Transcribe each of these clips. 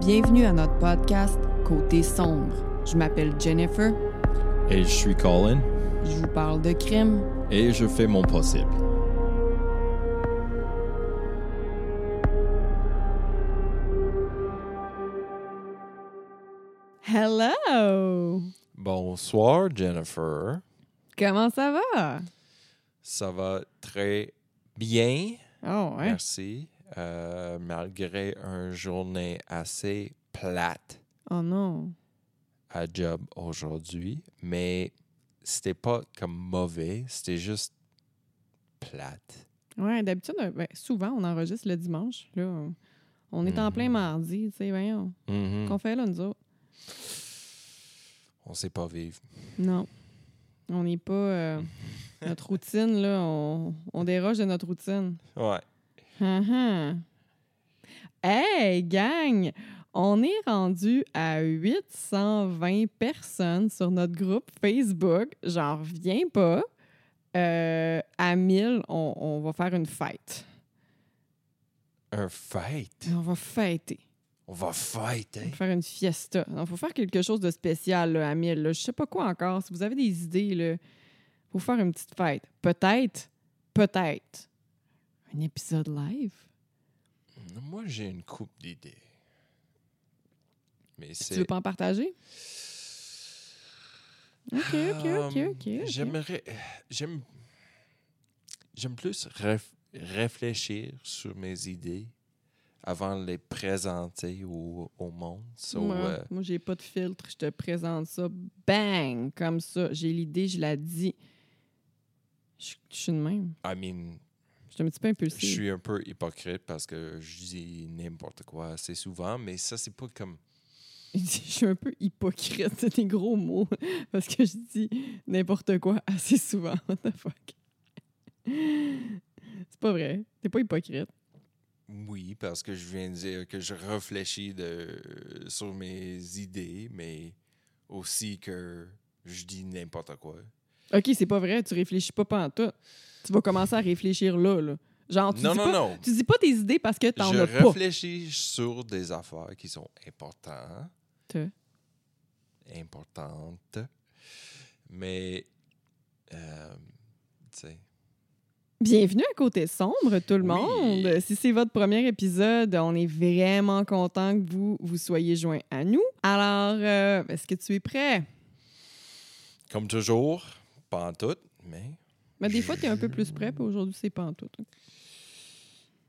Bienvenue à notre podcast Côté sombre. Je m'appelle Jennifer. Et je suis Colin. Je vous parle de crime. Et je fais mon possible. Hello! Bonsoir, Jennifer. Comment ça va? Ça va très bien. Oh, ouais. Merci. Euh, malgré une journée assez plate Oh non. à job aujourd'hui, mais c'était pas comme mauvais, c'était juste plate. Ouais, d'habitude, euh, ben, souvent, on enregistre le dimanche. Là, on- est en Mhm. plein mardi, tu sais, voyons. Mhm. Qu'on fait là, nous autres? On sait pas vivre. Non. On n'est pas. euh, notre routine, là, on, on déroge de notre routine. Ouais. Hum, Hey, gang! On est rendu à 820 personnes sur notre groupe Facebook. J'en reviens pas. Euh, à 1000, on, on va faire une fête. Un fight. On va fêter. On va fight, On hein? va faire une fiesta. Il faut faire quelque chose de spécial là, à 1000. Là. Je sais pas quoi encore. Si vous avez des idées, il faut faire une petite fête. Peut-être, peut-être, un épisode live? Moi, j'ai une coupe d'idées. Mais Tu veux pas en partager? OK, OK, OK, Um, OK. ok. J'aimerais. J'aime. J'aime plus réf- réfléchir sur mes idées avant de les présenter au, au monde. So, Moi, euh, moi, j'ai pas de filtre. Je te présente ça, bang, comme ça. J'ai l'idée, je la dis. Je je suis de même. I mean, Je suis un petit peu je impulsive. suis un peu hypocrite parce que je dis n'importe quoi assez souvent, mais ça, c'est pas comme. Je suis un peu hypocrite. C'est des gros mots. Parce que je dis n'importe quoi assez souvent. What the fuck? C'est pas vrai. T'es pas hypocrite. Oui, parce que je viens de dire que je réfléchis de, sur mes idées, mais aussi que je dis n'importe quoi. OK, c'est pas vrai. Tu réfléchis pas tout. Tu vas commencer à réfléchir là. là. Genre, tu non, dis non, pas, non. Tu dis pas tes idées parce que t'en je as pas. réfléchis sur des affaires qui sont importantes. Te. Importantes. Mais, euh, tu sais, Bienvenue à Côté Sombre, tout le Oui. monde. Si c'est votre premier épisode, on est vraiment content que vous vous soyez joints à nous. Alors, euh, est-ce que tu es prêt? comme toujours, pas en tout, mais, Mais des fois, tu es un peu plus prêt, puis aujourd'hui, c'est pas en tout.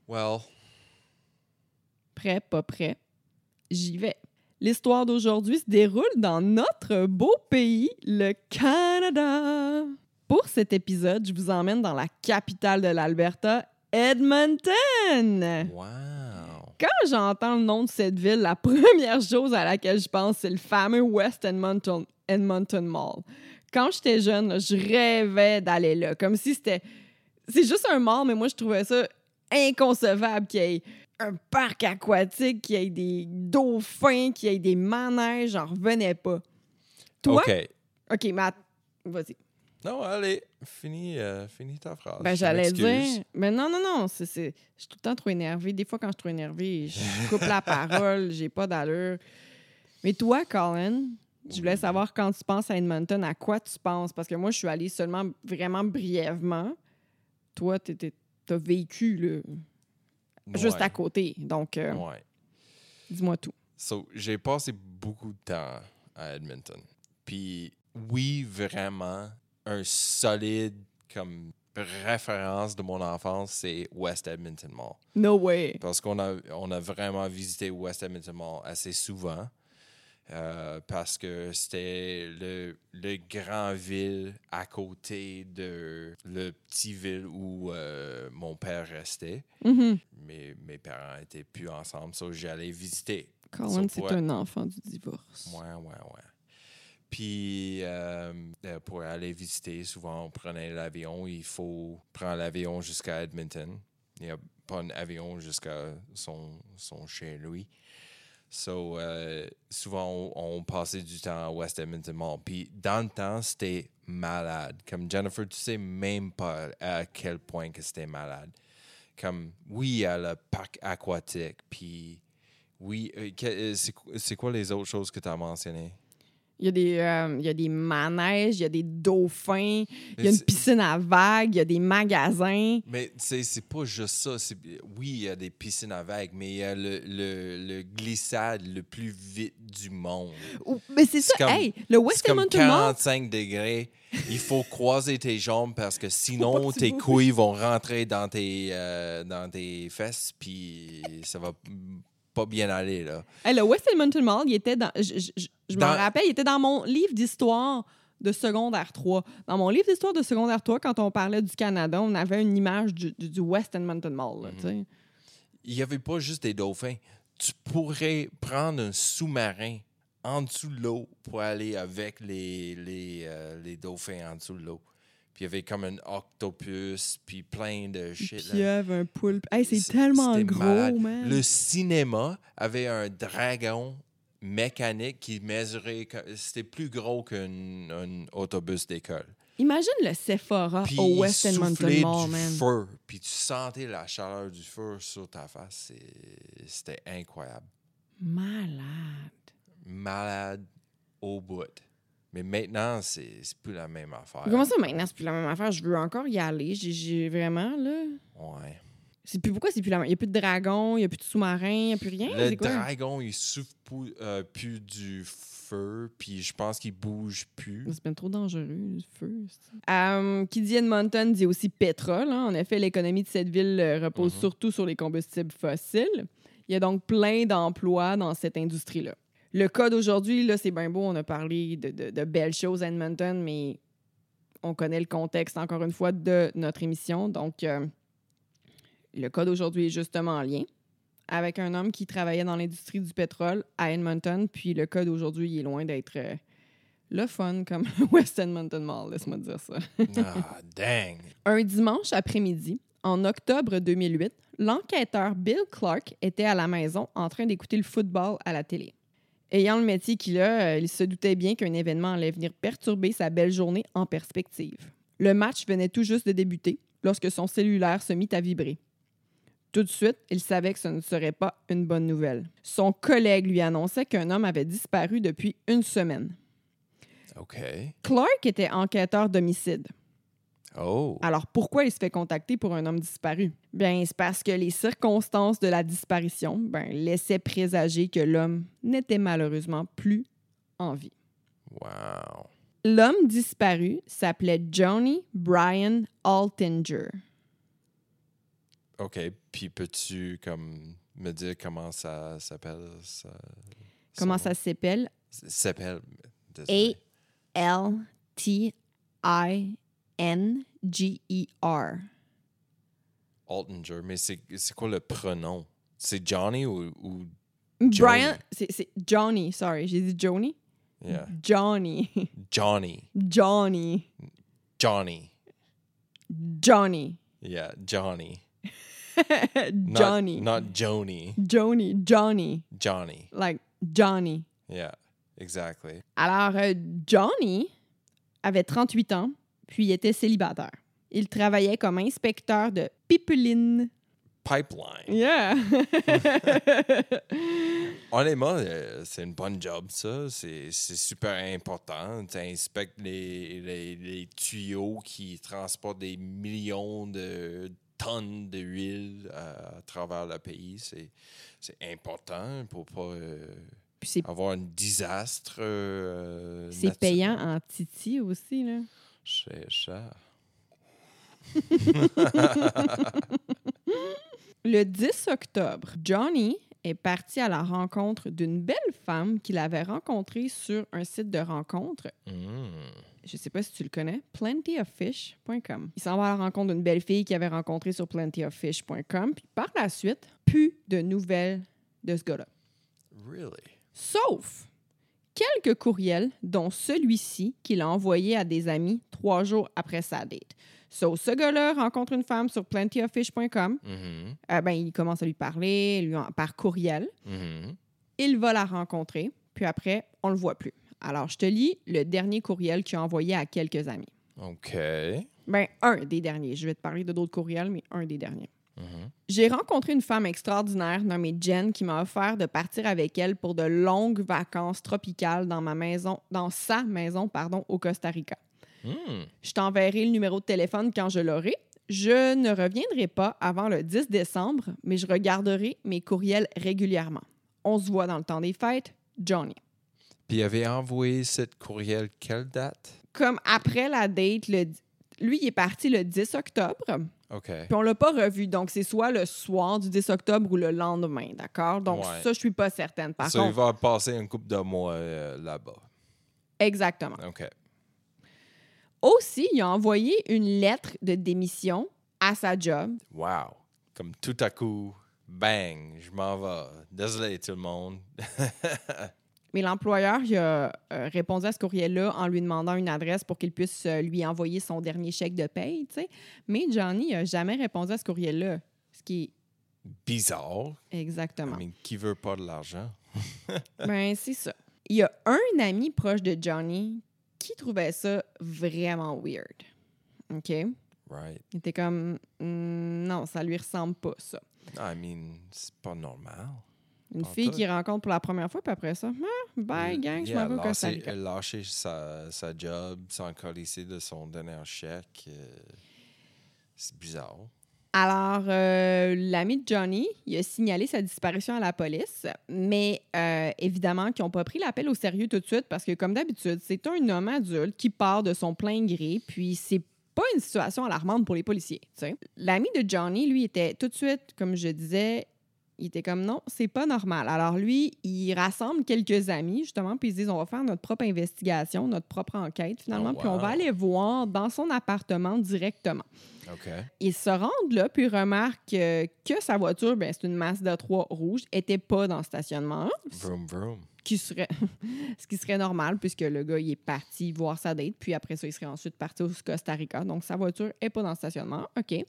well, Prêt, pas prêt. J'y vais. L'histoire d'aujourd'hui se déroule dans notre beau pays, le Canada. Pour cet épisode, je vous emmène dans la capitale de l'Alberta, Edmonton. wow. Quand j'entends le nom de cette ville, la première chose à laquelle je pense, c'est le fameux West Edmonton, Edmonton Mall. Quand j'étais jeune, là, je rêvais d'aller là, comme si c'était... C'est juste un mall, mais moi, je trouvais ça inconcevable qu'il y ait un parc aquatique, qu'il y ait des dauphins, qu'il y ait des manèges, j'en revenais pas. Toi? OK. OK, Matt, vas-y. Non, allez, finis, euh, finis ta phrase. Ben, j'allais dire. Mais non, non, non. c'est c'est- Je suis tout le temps trop énervée. Des fois, quand je suis trop énervée, je coupe la parole, j'ai pas d'allure. Mais toi, Colin, je voulais savoir quand tu penses à Edmonton, à quoi tu penses? Parce que moi, je suis allée seulement vraiment brièvement. Toi, tu as vécu là, juste à côté. Donc, euh, Ouais. dis-moi tout. So, j'ai passé beaucoup de temps à Edmonton. Puis, oui, vraiment, un solide comme référence de mon enfance, c'est West Edmonton Mall. No way. Parce qu'on a, on a vraiment visité West Edmonton Mall assez souvent. Euh, parce que c'était le, le grand ville à côté de le petit ville où euh, mon père restait. Mhm. Mes, mes parents étaient plus ensemble, so j'allais visiter. Colin, So, c'est un enfant du divorce. Ouais, ouais, ouais. Puis, euh, pour aller visiter, souvent, on prenait l'avion. Il faut prendre l'avion jusqu'à Edmonton. Il n'y a pas un avion jusqu'à son, son chez lui. So, euh, souvent, on, passait du temps à West Edmonton Mall. Puis, dans le temps, c'était malade. Comme Jennifer, tu sais même pas à quel point que c'était malade. Comme, oui, a le parc aquatique, puis Oui, euh, euh, c'est quoi les autres choses que tu as mentionnées? Il y, a des, euh, il y a des manèges, il y a des dauphins, il y a une piscine à vagues, il y a des magasins. Mais tu sais, c'est pas juste ça. Oui, il y a des piscines à vagues, mais il y a le, le, le glissade le plus vite du monde. Ou- Mais c'est ça, comme- hey, le West comme Edmonton Mall, 45 degrés. Il faut croiser tes jambes parce que sinon, que tes couilles vont rentrer dans tes, euh, dans tes fesses, puis ça va pas bien aller, là. hey, le West Edmonton Mall, il était dans. Je, je- je- je m'en Dans- rappelle, il était dans mon livre d'histoire de secondaire 3. Dans mon livre d'histoire de secondaire 3, quand on parlait du Canada, on avait une image du, du- du West Edmonton Mall. là, Mhm. Il n'y avait pas juste des dauphins. Tu pourrais prendre un sous-marin en dessous de l'eau pour aller avec les, les, euh, les dauphins en dessous de l'eau. Puis il y avait comme un octopus, puis plein de shit. Pieuvre, un poulpe. Hey, c'est tellement gros, malade. man. Le cinéma avait un dragon mécanique qui mesurait. C'était plus gros qu'un un autobus d'école. Imagine le Sephora Puis au West Edmonton man. feu, puis tu sentais la chaleur du feu sur ta face. C'était incroyable. Malade. Malade au bout. Mais maintenant, c'est plus la même affaire. Comment ça, maintenant, c'est plus la même affaire? Je veux encore y aller. J'ai- vraiment, là. Ouais. C'est plus pourquoi c'est plus la même? Il n'y a plus de dragon, il n'y a plus de sous-marin, il n'y a plus rien? Le quoi? dragon, il souffle euh, plus du feu, puis je pense qu'il bouge plus. C'est bien trop dangereux, le feu. Euh, qui dit Edmonton dit aussi pétrole. hein. En effet, l'économie de cette ville euh, repose Mhm. surtout sur les combustibles fossiles. Il y a donc plein d'emplois dans cette industrie-là. Le cas d'aujourd'hui, là, c'est bien beau. On a parlé de, de- de belles choses à Edmonton, mais on connaît le contexte, encore une fois, de notre émission. Donc, euh, le cas d'aujourd'hui est justement en lien avec un homme qui travaillait dans l'industrie du pétrole à Edmonton. Puis le cas d'aujourd'hui, il est loin d'être euh, le fun comme le West Edmonton Mall, laisse-moi dire ça. Ah, dang! Un dimanche après-midi, en octobre 2008, l'enquêteur Bill Clark était à la maison en train d'écouter le football à la télé. Ayant le métier qu'il a, euh, il se doutait bien qu'un événement allait venir perturber sa belle journée en perspective. Le match venait tout juste de débuter lorsque son cellulaire se mit à vibrer. Tout de suite, il savait que ce ne serait pas une bonne nouvelle. Son collègue lui annonçait qu'un homme avait disparu depuis une semaine. OK. Clark était enquêteur d'homicide. Oh. Alors pourquoi il se fait contacter pour un homme disparu? Bien, c'est parce que les circonstances de la disparition ben, laissaient présager que l'homme n'était malheureusement plus en vie. Wow. L'homme disparu s'appelait Johnny Brian Altinger. OK. Puis peux-tu comme me dire comment ça s'appelle? Ça, Comment ça s'appelle? S'appelle. désolé. A-L-T-I-N-G-E-R. Altinger. Mais c'est quoi le pronom? C'est Johnny ou. ou Brian, c'est Johnny, sorry, j'ai dit Johnny? yeah. Johnny. Johnny. Johnny. Johnny. Johnny. Yeah, Johnny. Not- Johnny. Not Joni. Johnny. Johnny. Johnny. Like Johnny. Yeah, exactly. Alors, euh, Johnny avait 38 ans, puis il était célibataire. Il travaillait comme inspecteur de pipeline. Pipeline. Yeah! Honnêtement, euh, c'est une bonne job, ça. C'est super important. Tu inspectes les, les, les tuyaux qui transportent des millions de tonnes d'huile à, travers le pays. C'est important pour pas euh, avoir un désastre. euh, c'est payant en titi aussi, là. C'est ça. Le 10 octobre, Johnny est parti à la rencontre d'une belle femme qu'il avait rencontrée sur un site de rencontre. Mm. Je sais pas si tu le connais, plentyoffish.com. Il s'en va à la rencontre d'une belle fille qu'il avait rencontrée sur plentyoffish.com. Puis par la suite, plus de nouvelles de ce gars-là. Really? Sauf quelques courriels, dont celui-ci qu'il a envoyé à des amis trois jours après sa date. So, ce gars-là rencontre une femme sur plentyoffish.com. Mhm. Euh, ben, il commence à lui parler lui en- par courriel. Mhm. Il va la rencontrer, puis après, on le voit plus. Alors, je te lis le dernier courriel qu'il a envoyé à quelques amis. OK. Ben, un des derniers. Je vais te parler de d'autres courriels, mais un des derniers. Mhm. J'ai rencontré une femme extraordinaire nommée Jen qui m'a offert de partir avec elle pour de longues vacances tropicales dans ma maison, dans sa maison, pardon, au Costa Rica. Hmm. Je t'enverrai le numéro de téléphone quand je l'aurai. Je ne reviendrai pas avant le 10 décembre, mais je regarderai mes courriels régulièrement. On se voit dans le temps des fêtes, Johnny. Puis il avait envoyé cette courriel quelle date? Comme après la date, le- lui, il est parti le 10 octobre, OK. puis on l'a pas revu. Donc, c'est soit le soir du 10 octobre ou le lendemain, d'accord? Donc, Ouais. ça, je suis pas certaine. Par Ça, il va passer une couple de mois euh, là-bas. exactement. OK. Aussi, il a envoyé une lettre de démission à sa job Wow. Comme tout à coup, bang, je m'en vais. Désolé tout le monde. Mais l'employeur il a euh, répondu à ce courriel-là en lui demandant une adresse pour qu'il puisse euh, lui envoyer son dernier chèque de paye, tu sais. Mais Johnny n'a jamais répondu à ce courriel-là. Ce qui Bizarre. est exactement. Mais qui veut pas de l'argent? ben, c'est ça. Il y a un ami proche de Johnny qui trouvait ça vraiment weird. OK? Right. Il était comme, Hmm, non, ça lui ressemble pas, ça. I mean, c'est pas normal. Une fille qu'il rencontre pour la première fois, puis après ça, ah, bye, gang, je m'en vais au Costa lâcher- Rica. lâcher sa, sa job colisser de son dernier chèque. euh, c'est bizarre. Alors, euh, l'ami de Johnny, il a signalé sa disparition à la police, mais euh, évidemment qu'ils n'ont pas pris l'appel au sérieux tout de suite parce que, comme d'habitude, c'est un homme adulte qui part de son plein gré, puis c'est pas une situation alarmante pour les policiers. L'ami de Johnny, lui, était tout de suite, comme je disais, il était comme non, c'est pas normal. Alors lui, il rassemble quelques amis, justement, puis ils se disent on va faire notre propre investigation, notre propre enquête, finalement, Oh, puis on va aller voir dans son appartement directement. OK. Ils se rendent là, puis remarquent euh, que sa voiture, ben, c'est une Mazda 3 rouge, était pas dans le stationnement, Vroom, vroom. qui serait, ce qui serait normal puisque le gars, il est parti voir sa date, puis après ça, il serait ensuite parti au Costa Rica. Donc, sa voiture est pas dans le stationnement. OK.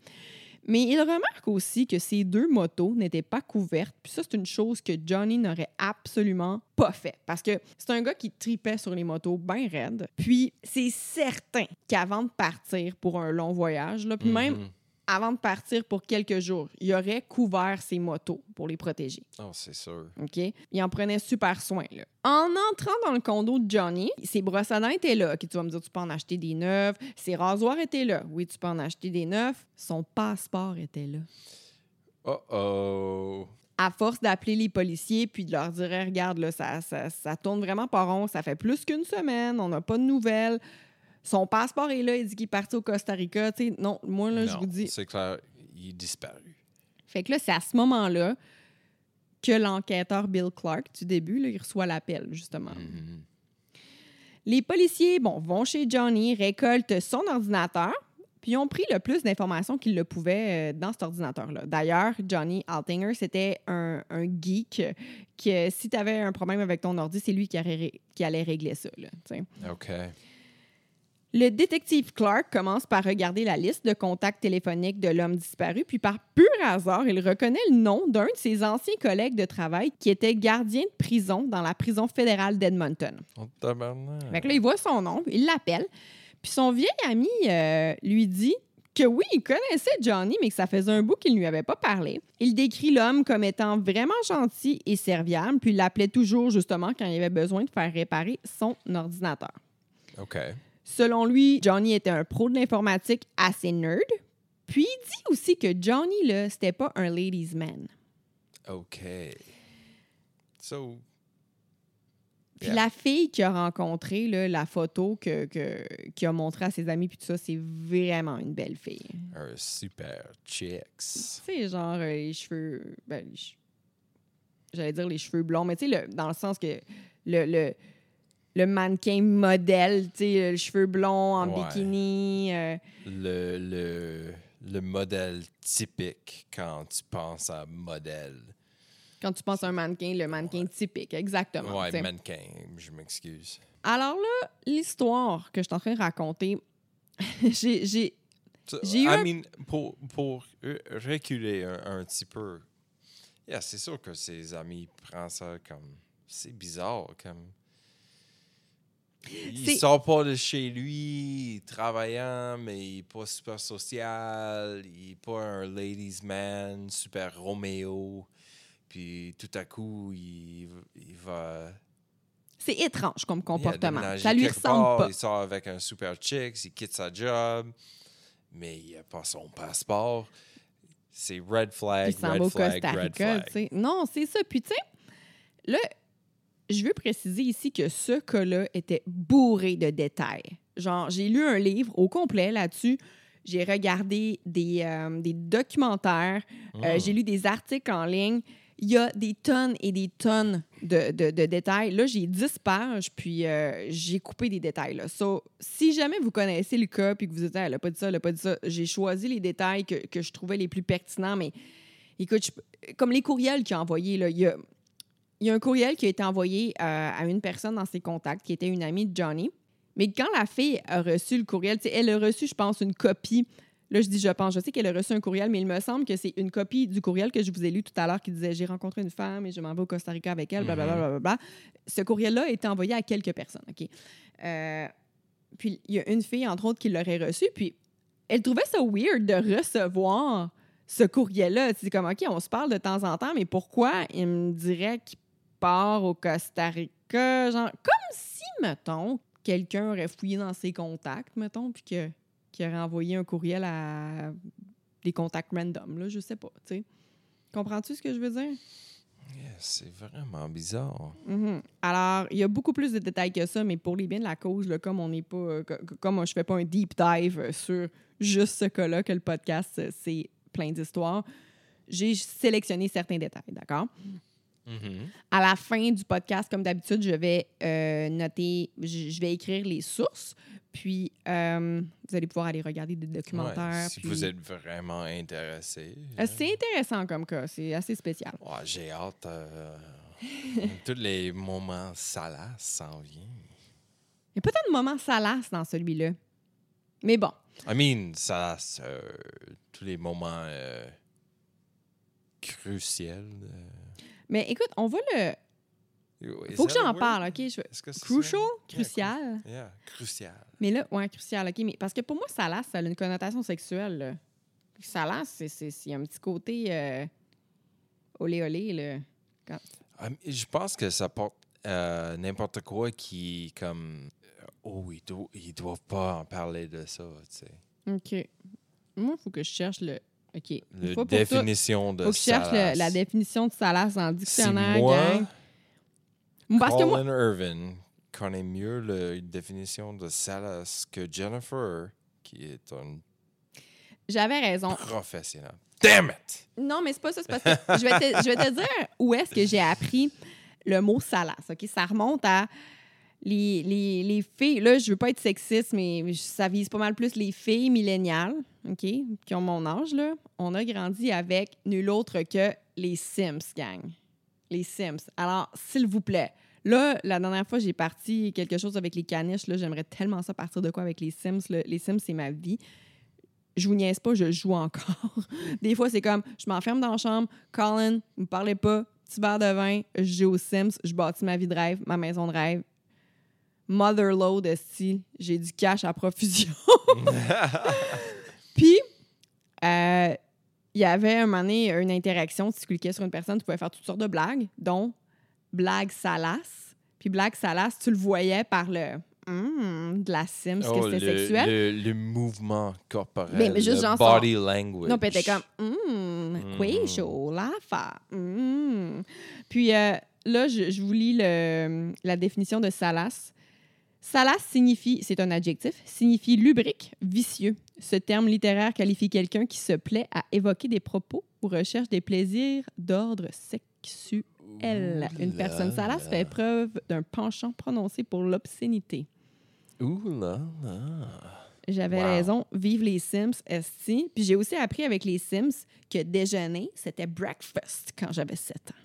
Mais il remarque aussi que ces deux motos n'étaient pas couvertes. Puis ça, c'est une chose que Johnny n'aurait absolument pas fait. Parce que c'est un gars qui tripait sur les motos bien raides. Puis c'est certain qu'avant de partir pour un long voyage, là, puis même Mhm. Avant de partir pour quelques jours, il aurait couvert ses motos pour les protéger. Oh, c'est sûr. OK? Il en prenait super soin. Là. En entrant dans le condo de Johnny, ses brosses à dents étaient là. Tu vas me dire, tu peux en acheter des neufs. Ses rasoirs étaient là. Oui, tu peux en acheter des neufs. Son passeport était là. Oh oh. À force d'appeler les policiers puis de leur dire Hey, regarde, là, ça, ça, ça tourne vraiment pas rond. Ça fait plus qu'une semaine. On n'a pas de nouvelles. Son passeport est là. Il dit qu'il est parti au Costa Rica. Non, moi, là, je vous dis. C'est clair, il est disparu. Fait que là, c'est à ce moment-là que l'enquêteur Bill Clark, du début, là, il reçoit l'appel, justement. Mhm. Les policiers, bon, vont chez Johnny, récoltent son ordinateur, puis ont pris le plus d'informations qu'ils le pouvaient euh, dans cet ordinateur-là. D'ailleurs, Johnny Altinger, c'était un, un geek que si tu avais un problème avec ton ordi, c'est lui qui, allait régler ça. là. OK. Le détective Clark commence par regarder la liste de contacts téléphoniques de l'homme disparu, puis par pur hasard, il reconnaît le nom d'un de ses anciens collègues de travail qui était gardien de prison dans la prison fédérale d'Edmonton. On tabarnak. Fait que là, il voit son nom, il l'appelle, puis son vieil ami euh, lui dit que oui, il connaissait Johnny, mais que ça faisait un bout qu'il ne lui avait pas parlé. Il décrit l'homme comme étant vraiment gentil et serviable, puis il l'appelait toujours justement quand il avait besoin de faire réparer son ordinateur. OK. Selon lui, Johnny était un pro de l'informatique assez nerd. Puis il dit aussi que Johnny, là, c'était pas un ladies' man. OK. So, Puis Yeah. la fille qu'il a rencontrée, là, la photo que, que- qu'il a montrée à ses amis, puis tout ça, c'est vraiment une belle fille. un super chicks. Tu sais, genre euh, les cheveux. Ben, les che- J'allais dire les cheveux blonds, mais tu sais, dans le sens que le, le, le mannequin modèle, tu sais, les cheveux blonds en Ouais. bikini. euh, Le, le, le modèle typique quand tu penses à modèle. quand tu penses à un mannequin, le mannequin typique, exactement. Sais. mannequin, je m'excuse. Alors là, l'histoire que je suis en train de raconter, j'ai. j'ai- eu I mean, pour, pour re- reculer un, un petit peu, yeah, c'est sûr que ses amis prennent ça comme. C'est bizarre, comme. Il sort pas de chez lui, travaillant, mais il est pas super social, il est pas un ladies man, super Roméo. Puis tout à coup, il, il va C'est étrange comme comportement. Ça lui ressemble part, pas. Il sort avec un super chick, il quitte sa job, mais il n'a pas son passeport. C'est red flag, il red au flag, red flag. tu sais. Non, c'est ça. Puis, tu sais, là, je veux préciser ici que ce cas-là était bourré de détails. Genre, j'ai lu un livre au complet là-dessus. J'ai regardé des, euh, des documentaires. Euh, Mm. j'ai lu des articles en ligne. Il y a des tonnes et des tonnes de, de- de détails. Là, j'ai 10 pages, puis euh, j'ai coupé des détails. Là. So, si jamais vous connaissez le cas, puis que vous dites, Ah, elle n'a pas dit ça, elle n'a pas dit ça, j'ai choisi les détails que, que je trouvais les plus pertinents. Mais écoute, je- comme les courriels qu'il a envoyés, là, il y a, il y a un courriel qui a été envoyé euh, à une personne dans ses contacts, qui était une amie de Johnny. Mais quand la fille a reçu le courriel, elle a reçu, je pense, une copie. Là, je dis je pense. Je sais qu'elle a reçu un courriel, mais il me semble que c'est une copie du courriel que je vous ai lu tout à l'heure qui disait J'ai rencontré une femme et je m'en vais au Costa Rica avec elle, blablabla. Mhm. blablabla. Ce courriel-là a été envoyé à quelques personnes. OK? Euh, puis il y a une fille, entre autres, qui l'aurait reçu. Puis elle trouvait ça weird de recevoir ce courriel-là. C'est comme OK, on se parle de temps en temps, mais pourquoi il me dirait qu'il au Costa Rica? Genre, comme si, mettons, quelqu'un aurait fouillé dans ses contacts, mettons, puis que, qu'il aurait envoyé un courriel à des contacts random, là, je sais pas, tu sais. Comprends-tu ce que je veux dire? Yeah, c'est vraiment bizarre. Mhm. Alors, il y a beaucoup plus de détails que ça, mais pour les biens de la cause, là, comme on n'est pas, euh, co- co- comme je fais pas un deep dive euh, sur juste ce cas-là, que le podcast, euh, c'est plein d'histoires, j'ai sélectionné certains détails, d'accord? Mhm. À la fin du podcast, comme d'habitude, je vais euh, noter, je, je vais écrire les sources, puis euh, vous allez pouvoir aller regarder des documentaires. Ouais, si puis- vous êtes vraiment intéressé. Euh, C'est intéressant comme cas, c'est assez spécial. Ouais, J'ai hâte. tous les moments salaces s'en viennent. Il y a peut-être un moment salace dans celui-là. Mais bon, I mean, ça, euh, tous les moments cruciaux. euh, mais écoute, on va le. is Faut que j'en parle, OK? Je... Crucial? Yeah, Crucial. cru- Yeah, crucial. Mais là, ouais, crucial, OK. Mais parce que pour moi, salace, ça a une connotation sexuelle. Là. Salace, c'est- c'est c'est- il y a un petit côté euh, olé olé, là. Quand- Ah, Je pense que ça porte euh, n'importe quoi qui, comme. euh, Oh, ils ils doivent pas en parler de ça, tu sais. OK. Moi, il faut que je cherche le. OK. Une La fois pour définition de faut que je cherche le- la définition de salace dans le dictionnaire, moi, gang. Parce que moi, Colin Irvin connaît mieux la définition de salace que Jennifer, qui est une j'avais raison. professionnelle. Damn it! Non, mais c'est pas ça. C'est parce que je vais, te, je vais te dire où est-ce que j'ai appris le mot salace. OK? Ça remonte à les, les, les filles. Là, je veux pas être sexiste, mais ça vise pas mal plus les filles milléniales, OK? Qui ont mon âge, là. On a grandi avec nul autre que les Sims, gang. Les Sims. Alors, s'il vous plaît. Là, la dernière fois, j'ai parti quelque chose avec les caniches. Là, j'aimerais tellement ça partir de quoi avec les Sims. là. Les Sims, c'est ma vie. Je vous niaise pas, je joue encore. Des fois, c'est comme, je m'enferme dans la chambre, Colin, ne me parlez pas, petit verre de vin, je joue aux Sims, je bâtis ma vie de rêve, ma maison de rêve. Motherload, style, j'ai du cash à profusion. Puis, euh, il y avait un moment donné une interaction. Si tu cliquais sur une personne, tu pouvais faire toutes sortes de blagues, dont blague salace. Puis blague salace, tu le voyais par le Hum, de la Sims, Oh, que le, c'était sexuel. le, le mouvement corporel, Mais- mais juste le genre body language. Non, puis était comme, hum, quoi chaud, la fa. hum. Puis euh, là, je, je vous lis le- la définition de salace. Salace signifie, c'est un adjectif, signifie lubrique, vicieux. Ce terme littéraire qualifie quelqu'un qui se plaît à évoquer des propos ou recherche des plaisirs d'ordre sexuel. Une personne salace fait preuve d'un penchant prononcé pour l'obscénité. Ouh là là. J'avais Wow. raison. Vive les Sims, esti. Puis j'ai aussi appris avec les Sims que déjeuner, c'était breakfast quand j'avais 7 ans.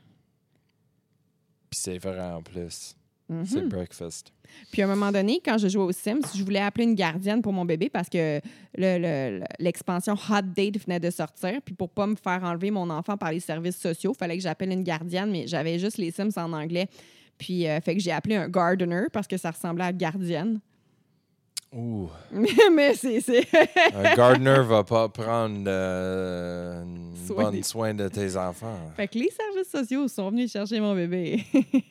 Puis c'est vrai en plus. Mhm. C'est breakfast. Puis à un moment donné, quand je jouais aux Sims, je voulais appeler une gardienne pour mon bébé parce que le- le- le- l'expansion Hot Date venait de sortir. Puis pour pas me faire enlever mon enfant par les services sociaux, il fallait que j'appelle une gardienne, mais j'avais juste les Sims en anglais. Puis, euh, fait que j'ai appelé un gardener parce que ça ressemblait à gardienne. Ouh. Mais c'est. c'est- Un gardener va pas prendre euh, une Soin bonne des- soin de tes enfants. fait que les services sociaux sont venus chercher mon bébé.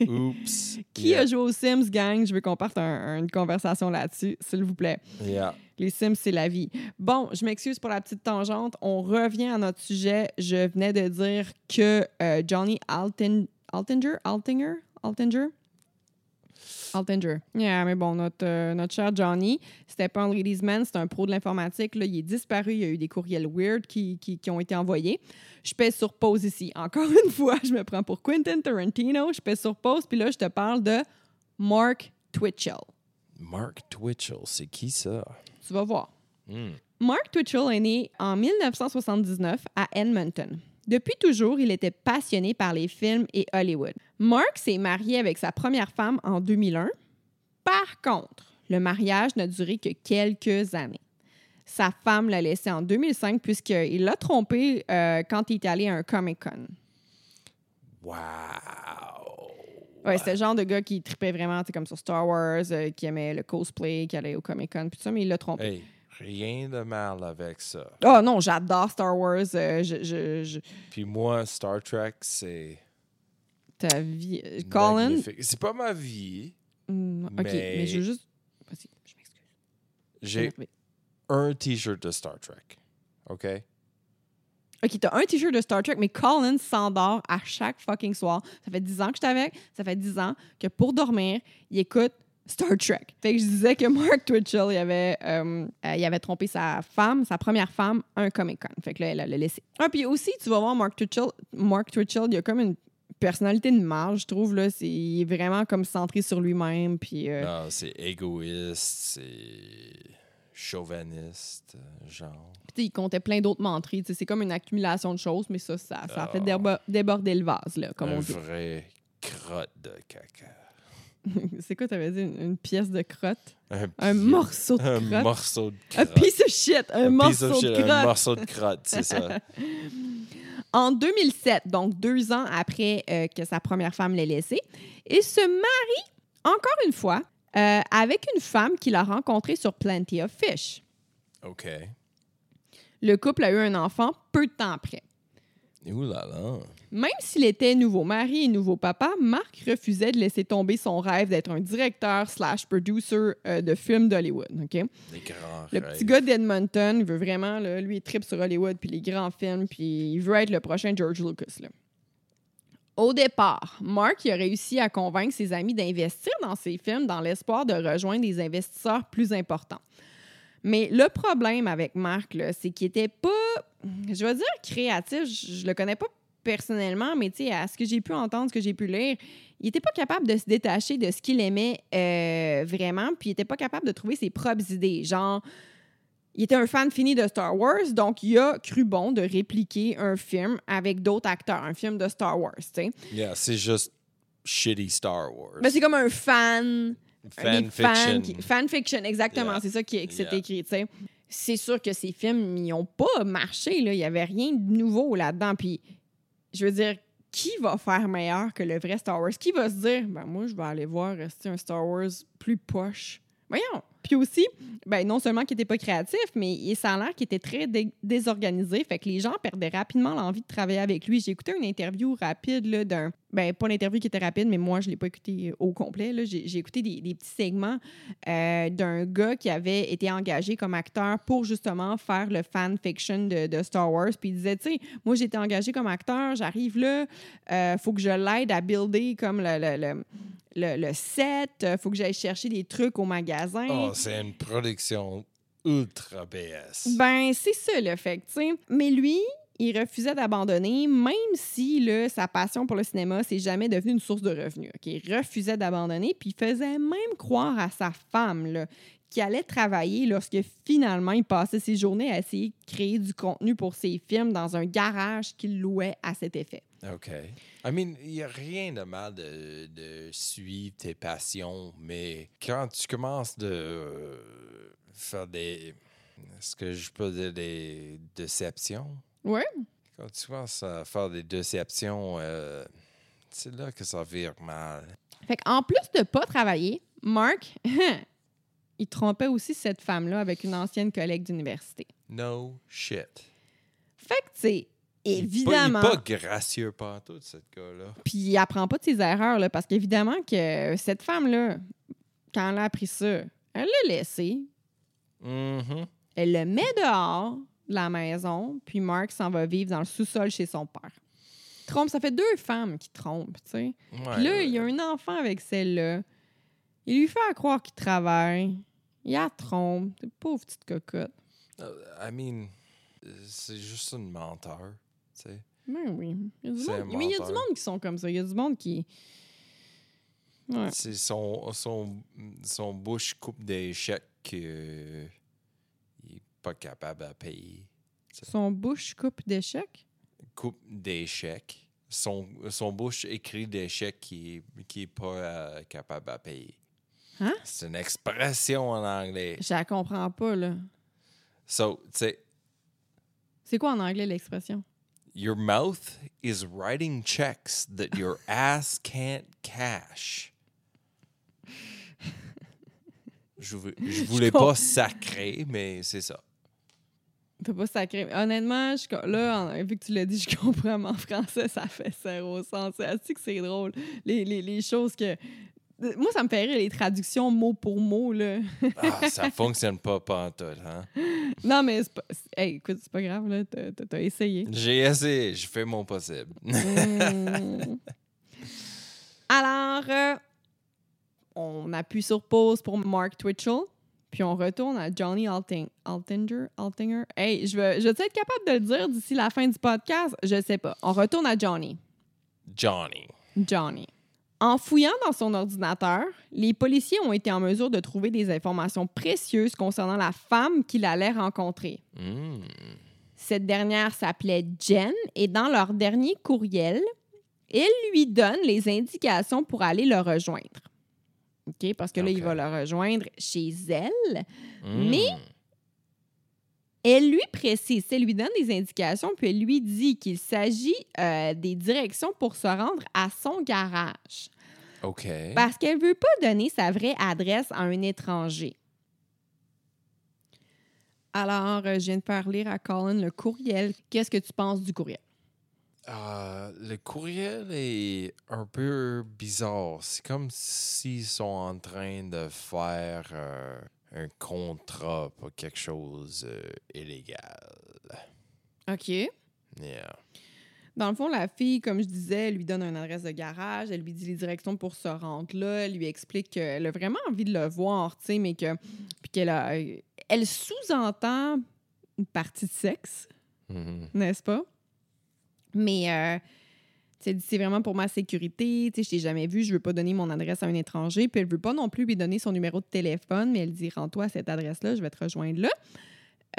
Oups. Qui yeah. a joué aux Sims, gang? Je veux qu'on parte un- une conversation là-dessus, s'il vous plaît. Yeah. Les Sims, c'est la vie. Bon, je m'excuse pour la petite tangente. On revient à notre sujet. Je venais de dire que euh, Johnny Alten, Altinger, Altinger, Altinger, Altinger. Yeah, mais bon, notre, euh, notre cher Johnny, c'était pas un ladies man, c'est un pro de l'informatique. Là, il est disparu. Il y a eu des courriels weird qui, qui, qui ont été envoyés. Je pèse sur pause ici. Encore une fois, je me prends pour Quentin Tarantino. Je pèse sur pause, puis là, je te parle de Mark Twitchell. Mark Twitchell, c'est qui ça? Tu vas voir. Hmm. Mark Twitchell est né en 1979 à Edmonton. Depuis toujours, il était passionné par les films et Hollywood. Mark s'est marié avec sa première femme en 2001. Par contre, le mariage n'a duré que quelques années. Sa femme l'a laissé en 2005 puisqu'il l'a trompé euh, quand il est allé à un Comic-Con. Wow. Ouais, c'était le genre de gars qui tripait vraiment, comme sur Star Wars, euh, qui aimait le cosplay, qui allait au Comic-Con, puis tout ça, mais il l'a trompé. Hey, rien de mal avec ça. Oh non, j'adore Star Wars. euh, je, je- je- Puis moi, Star Trek, c'est. ta vie. euh, Colin? C'est pas ma vie. Hmm, OK, mais... Mais- je veux juste. Vas-y, je m'excuse. J'ai un t-shirt de Star Trek. OK? OK, t'as un t-shirt de Star Trek, mais Colin s'endort à chaque fucking soir. Ça fait 10 ans que je suis avec. Ça fait 10 ans que pour dormir, il écoute Star Trek. Fait que je disais que Mark Twitchell, il avait, euh, euh, il avait trompé sa femme, sa première femme, à un Comic-Con. Fait que là, elle l'a laissé. Ah, puis aussi, tu vas voir Mark Twitchell, Mark Twitchell, il a comme une personnalité de marge, je trouve. Là. C'est, il est vraiment comme centré sur lui-même. Puis, euh, Non, c'est égoïste, c'est chauviniste, genre. Puis, tu sais, il comptait plein d'autres menteries. Tu sais, C'est comme une accumulation de choses, mais ça, ça, ça a fait Ah. déborder le vase, là, comme un on dit. vrai crotte de caca. C'est quoi, t'avais dit? Une, une pièce de crotte? Un, Un morceau de Un crotte? morceau de Un crotte. piece of shit! Un, Un morceau piece of shit, de Un crotte! morceau de crotte, c'est ça. En 2007, donc deux ans après euh, que sa première femme l'ait laissé, il se marie, encore une fois, euh, avec une femme qu'il a rencontrée sur Plenty of Fish. OK. Le couple a eu un enfant peu de temps après. Ouh là là. Même s'il était nouveau mari et nouveau papa, Marc refusait de laisser tomber son rêve d'être un directeur slash producer euh, de films d'Hollywood. Le rêves. petit gars d'Edmonton, veut vraiment, là, lui, il tripe sur Hollywood puis les grands films, puis il veut être le prochain George Lucas. là. Au départ, Mark il a réussi à convaincre ses amis d'investir dans ses films dans l'espoir de rejoindre des investisseurs plus importants. Mais le problème avec Mark, là, c'est qu'il était pas, je vais dire créatif, je, je le connais pas personnellement, mais tu sais, à ce que j'ai pu entendre, ce que j'ai pu lire, il n'était pas capable de se détacher de ce qu'il aimait euh, vraiment, puis il n'était pas capable de trouver ses propres idées. Genre, il était un fan fini de Star Wars, donc il a cru bon de répliquer un film avec d'autres acteurs, un film de Star Wars, tu sais. Yeah, c'est juste shitty Star Wars. Mais c'est comme un fan, Fan des fans fiction. qui- fan fiction, exactement. Yeah. C'est ça qui, s'est Yeah. écrit, tu sais. C'est sûr que ces films, ils n'ont pas marché, là. Il n'y avait rien de nouveau là-dedans. Puis, je veux dire, qui va faire meilleur que le vrai Star Wars? Qui va se dire, ben moi, je vais aller voir rester un Star Wars plus poche? Voyons. Puis aussi, ben non seulement qu'il n'était pas créatif, mais ça a l'air qu'il était très dé- désorganisé. Fait que les gens perdaient rapidement l'envie de travailler avec lui. J'ai écouté une interview rapide d'un. Ben, pas l'interview qui était rapide, mais moi, je ne l'ai pas écouté au complet. J'ai écouté des, petits segments euh, d'un gars qui avait été engagé comme acteur pour justement faire le fan fiction de, de Star Wars. Puis il disait, tu sais, moi, j'ai été engagé comme acteur, j'arrive là, il faut que je l'aide à builder comme le, le, le, le- set, il faut que j'aille chercher des trucs au magasin. Oh, c'est une production ultra BS. Ben, c'est ça, le fait. Mais lui, il refusait d'abandonner, même si là, sa passion pour le cinéma, c'est jamais devenu une source de revenus. Il refusait d'abandonner, puis il faisait même croire à sa femme là, allait travailler lorsque finalement il passait ses journées à essayer de créer du contenu pour ses films dans un garage qu'il louait à cet effet. OK. I mean, il n'y a rien de mal de, de suivre tes passions, mais quand tu commences de euh, faire des. Est-ce que je peux dire des déceptions? Ouais. Quand tu commences à faire des déceptions, euh, c'est là que ça vire mal. Fait qu'en plus de pas travailler, Mark, il trompait aussi cette femme-là avec une ancienne collègue d'université. No shit. Fait que, tu sais, évidemment. Il pas, gracieux pas tout, ce gars-là. Puis il apprend pas de ses erreurs, là, parce qu'évidemment que cette femme-là, quand elle a appris ça, elle l'a laissé, Mhm. elle le met dehors de la maison, puis Mark s'en va vivre dans le sous-sol chez son père. Trompe, ça fait deux femmes qui trompent, tu sais. Ouais, Puis là, ouais. il y a un enfant avec celle-là. Il lui fait à croire qu'il travaille. Il la trompe. Pauvre petite cocotte. Uh, I mean, c'est juste un menteur, tu sais. Ben oui. Il y a du C'est un monde- Mais il y a du monde qui sont comme ça. Il y a du monde qui. Ouais. C'est son, son, son bouche coupe d'échecs euh, il est pas capable à payer. Son bouche coupe d'échecs. Coupe d'échecs. Son, son bouche écrit qui est, qui est pas euh, capable à payer. Hein? C'est une expression en anglais. Je la comprends pas, là. So, tu sais, C'est quoi en anglais l'expression? Your mouth is writing checks that your ass can't cash. Je, je voulais pas sacrer, mais c'est ça. T'as pas sacré. Honnêtement, je, là, en- vu que tu l'as dit, je comprends, mais en français, ça fait zéro sens. C'est assez que c'est drôle. Les, les, les choses que. Moi, ça me fait rire les traductions mot pour mot, là. Ah, ça fonctionne pas pantoute, hein? non, mais c'est pas. Hey, écoute, c'est pas grave, là. T'as, essayé. J'ai essayé, je fais mon possible. Mm. Alors, euh, on appuie sur pause pour Mark Twitchell, puis on retourne à Johnny Alting, Altinger. Altinger. Hey, je vais, je vais être capable de le dire d'ici la fin du podcast? Je sais pas. On retourne à Johnny. Johnny. Johnny. En fouillant dans son ordinateur, les policiers ont été en mesure de trouver des informations précieuses concernant la femme qu'il allait rencontrer. Mm. Cette dernière s'appelait Jen et dans leur dernier courriel, elle lui donne les indications pour aller le rejoindre. OK? Parce que là, il va le rejoindre chez elle. Mm. Mais- Elle lui précise, elle lui donne des indications, puis elle lui dit qu'il s'agit euh, des directions pour se rendre à son garage. OK. Parce qu'elle veut pas donner sa vraie adresse à un étranger. Alors, euh, je viens de faire lire à Colin le courriel. Qu'est-ce que tu penses du courriel? Euh, le courriel est un peu bizarre. C'est comme s'ils sont en train de faire euh, un contrat pour quelque chose euh, illégal. OK. Yeah. Dans le fond, la fille, comme je disais, elle lui donne une adresse de garage, elle lui dit les directions pour se rendre là, elle lui explique qu'elle a vraiment envie de le voir, tu sais, mais que. Puis qu'elle a. Elle sous-entend une partie de sexe, Mhm. n'est-ce pas? Mais. Euh, c'est vraiment pour ma sécurité, tu sais, je t'ai jamais vu, je veux pas donner mon adresse à un étranger, puis elle veut pas non plus lui donner son numéro de téléphone, mais elle dit, rends-toi à cette adresse-là, je vais te rejoindre là.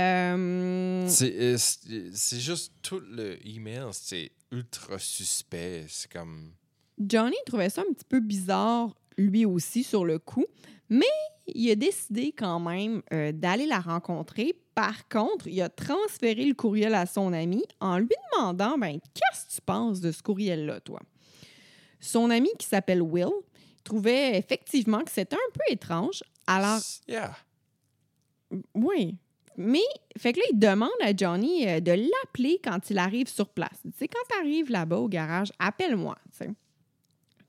Euh, C'est euh, juste tout le email, c'est ultra suspect. C'est comme. Johnny trouvait ça un petit peu bizarre, lui aussi, sur le coup, mais il a décidé quand même euh, d'aller la rencontrer. Par contre, il a transféré le courriel à son ami en lui demandant ben, Qu'est-ce que tu penses de ce courriel-là, toi? Son ami, qui s'appelle Will, trouvait effectivement que c'était un peu étrange. Alors, Yeah. oui. Mais, fait que là, il demande à Johnny euh, de l'appeler quand il arrive sur place. Tu sais, quand tu arrives là-bas au garage, appelle-moi. tu sais.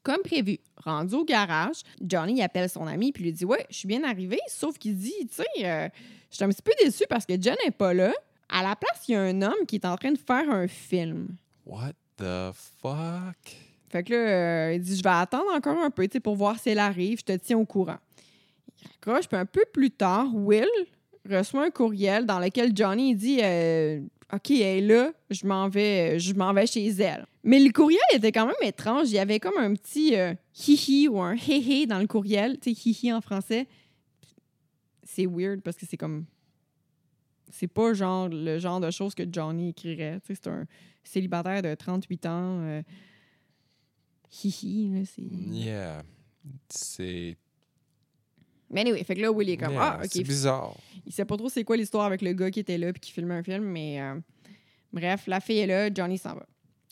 Comme prévu, rendu au garage, Johnny appelle son ami puis lui dit Ouais, je suis bien arrivé, sauf qu'il dit Tu sais, euh, je suis un petit peu déçu parce que John n'est pas là. À la place, il y a un homme qui est en train de faire un film. What the fuck? Fait que là, euh, il dit Je vais attendre encore un peu pour voir si elle arrive, je te tiens au courant. Il raccroche, puis un peu plus tard, Will reçoit un courriel dans lequel Johnny dit euh, OK, elle est là, je m'en vais, je m'en vais chez elle. Mais le courriel était quand même étrange. Il y avait comme un petit euh, hihi ou un hé dans le courriel. Tu sais, hihi en français. C'est weird parce que c'est comme. C'est pas genre le genre de choses que Johnny écrirait. Tu sais, c'est un célibataire de 38 ans. euh, hihi, là, c'est. Yeah. C'est. Mais anyway, fait que là, Will est comme yeah, Ah, OK. C'est bizarre. Il sait pas trop c'est quoi l'histoire avec le gars qui était là puis qui filmait un film, mais euh, bref, la fille est là, Johnny s'en va.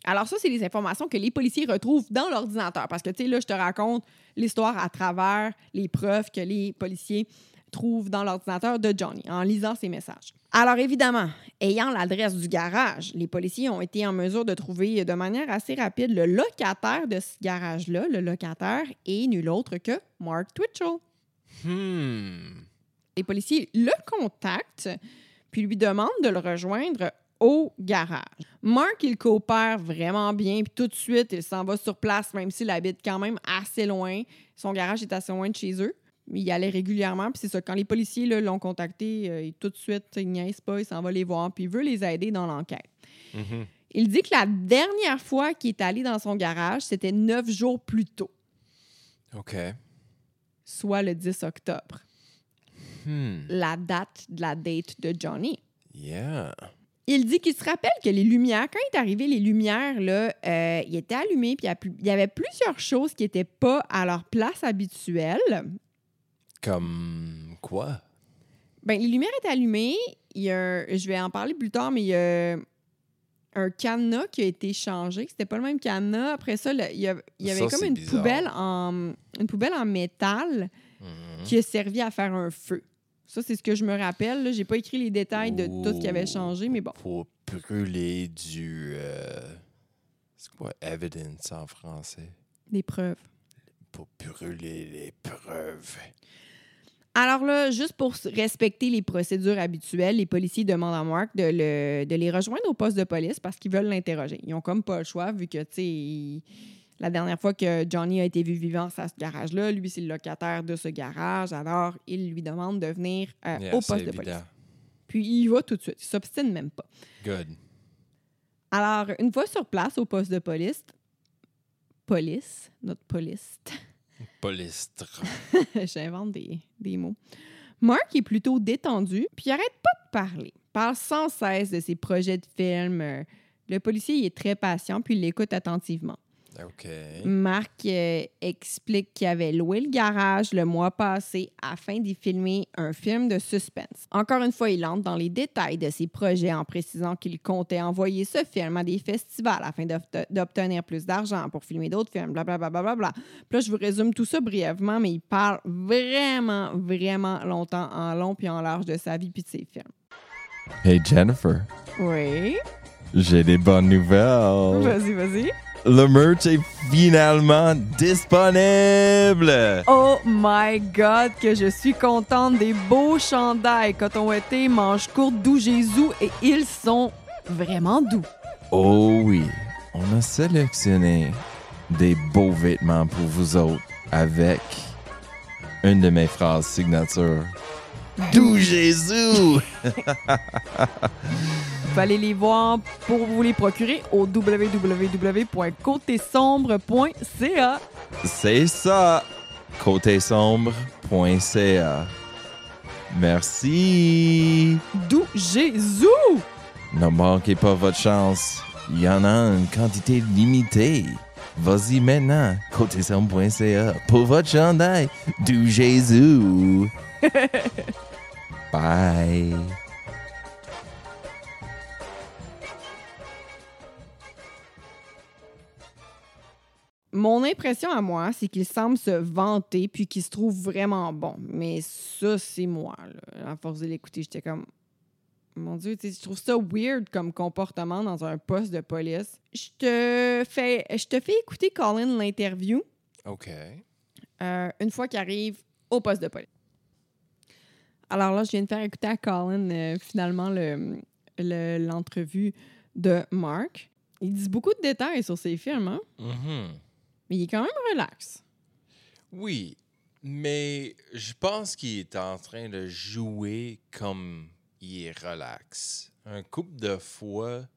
Alors ça, c'est les informations que les policiers retrouvent dans l'ordinateur. Parce que, tu sais, là, je te raconte l'histoire à travers les preuves que les policiers trouvent dans l'ordinateur de Johnny en lisant ses messages. Alors évidemment, ayant l'adresse du garage, les policiers ont été en mesure de trouver de manière assez rapide le locataire de ce garage-là. Le locataire est nul autre que Mark Twitchell. Hmm. Les policiers le contactent puis lui demandent de le rejoindre au garage. Mark, il coopère vraiment bien, puis tout de suite, il s'en va sur place, même s'il habite quand même assez loin. Son garage est assez loin de chez eux. Il y allait régulièrement, puis c'est ça. Quand les policiers l'ont contacté, euh, il- tout de suite, il niaise pas, il s'en va les voir, puis il veut les aider dans l'enquête. Mhm. Il dit que la dernière fois qu'il est allé dans son garage, c'était neuf jours plus tôt, OK. Soit le 10 octobre, Hmm. la date de la date de Johnny. Yeah. Il dit qu'il se rappelle que les lumières, quand il est arrivé, les lumières, là, euh, ils étaient allumées, puis il y il avait plusieurs choses qui n'étaient pas à leur place habituelle. Comme quoi? Ben, les lumières étaient allumées. Il y a un- je vais en parler plus tard, mais il y a un cadenas qui a été changé. C'était pas le même cadenas. Après ça, il y, avait Ça, comme une bizarre. poubelle, en, une poubelle en métal Mhm. qui a servi à faire un feu. Ça, c'est ce que je me rappelle. J'ai pas écrit les détails de tout ce qui avait changé, mais bon. Pour brûler du. euh, C'est quoi evidence en français? Des preuves. Pour brûler les preuves. Alors là, juste pour respecter les procédures habituelles, les policiers demandent à Mark de, le- de les rejoindre au poste de police parce qu'ils veulent l'interroger. Ils ont comme pas le choix vu que, tu sais, il- la dernière fois que Johnny a été vu vivant à ce garage-là, lui, c'est le locataire de ce garage. Alors, il lui demande de venir euh, Yeah, au c'est poste de évident. police. Puis il y va tout de suite. Il s'obstine même pas. Good. Alors, une fois sur place au poste de police, police, notre police, Polistre. J'invente des, des mots. Mark est plutôt détendu, puis il arrête pas de parler. Parle sans cesse de ses projets de film. Euh, Le policier est très patient, puis l'écoute attentivement. OK. Mark euh, explique qu'il avait loué le garage le mois passé afin d'y filmer un film de suspense. Encore une fois, il entre dans les détails de ses projets en précisant qu'il comptait envoyer ce film à des festivals afin d'obt- d'obtenir plus d'argent pour filmer d'autres films, blablabla. Bla, bla, bla, bla. Puis là, je vous résume tout ça brièvement, mais il parle vraiment, vraiment longtemps en long puis en large de sa vie puis de ses films. Hey Jennifer, Oui? j'ai des bonnes nouvelles. Vas-y, vas-y. Le merch est finalement disponible. Oh my God, que je suis contente des beaux chandails coton été, manches courtes, doux Jésus, et ils sont vraiment doux. Oh oui, on a sélectionné des beaux vêtements pour vous autres avec une de mes phrases signature. D'où Jésus! Vous allez les voir pour vous les procurer au www.côtesombre.ca. C'est ça, côtesombre.ca. Merci. D'où Jésus! Ne manquez pas votre chance. Il y en a une quantité limitée. Vas-y maintenant, côtesombre.ca pour votre chandail du Jésus. Bye. Mon impression à moi, c'est qu'il semble se vanter puis qu'il se trouve vraiment bon. Mais ça, c'est moi. Là. À force de l'écouter, j'étais comme. Mon Dieu, je trouve ça weird comme comportement dans un poste de police. Je te fais, je te fais écouter Colin l'interview OK. euh, une fois qu'il arrive au poste de police. Alors là, je viens de faire écouter à Colin euh, finalement le- le- l'entrevue de Mark. Il dit beaucoup de détails sur ses films, hein? Mhm. Mais il est quand même relax. Oui, mais je pense qu'il est en train de jouer comme il est relax. Un couple de fois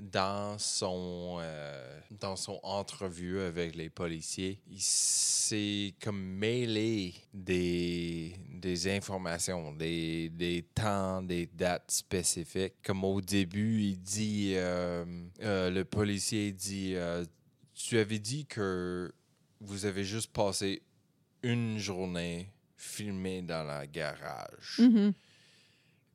dans son euh, dans son entrevue avec les policiers, il s'est comme mêlé des, des informations, des, des temps, des dates spécifiques. Comme au début, il dit euh, euh, le policier dit tu avais dit que vous avez juste passé une journée filmée dans la garage. Mhm.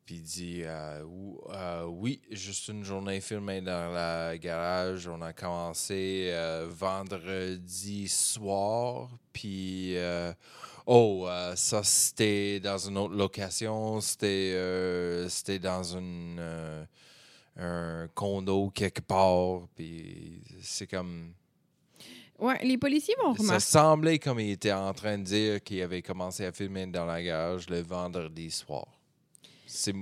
Puis il dit euh, euh, Oui, juste une journée filmée dans le garage. On a commencé euh, vendredi soir. Puis, oh, euh, ça c'était dans une autre location. C'était dans une, un condo quelque part. Puis c'est comme. Ouais, les policiers vont Ça remarquer. semblait comme il était en train de dire qu'il avait commencé à filmer dans la garage le vendredi soir. C'est,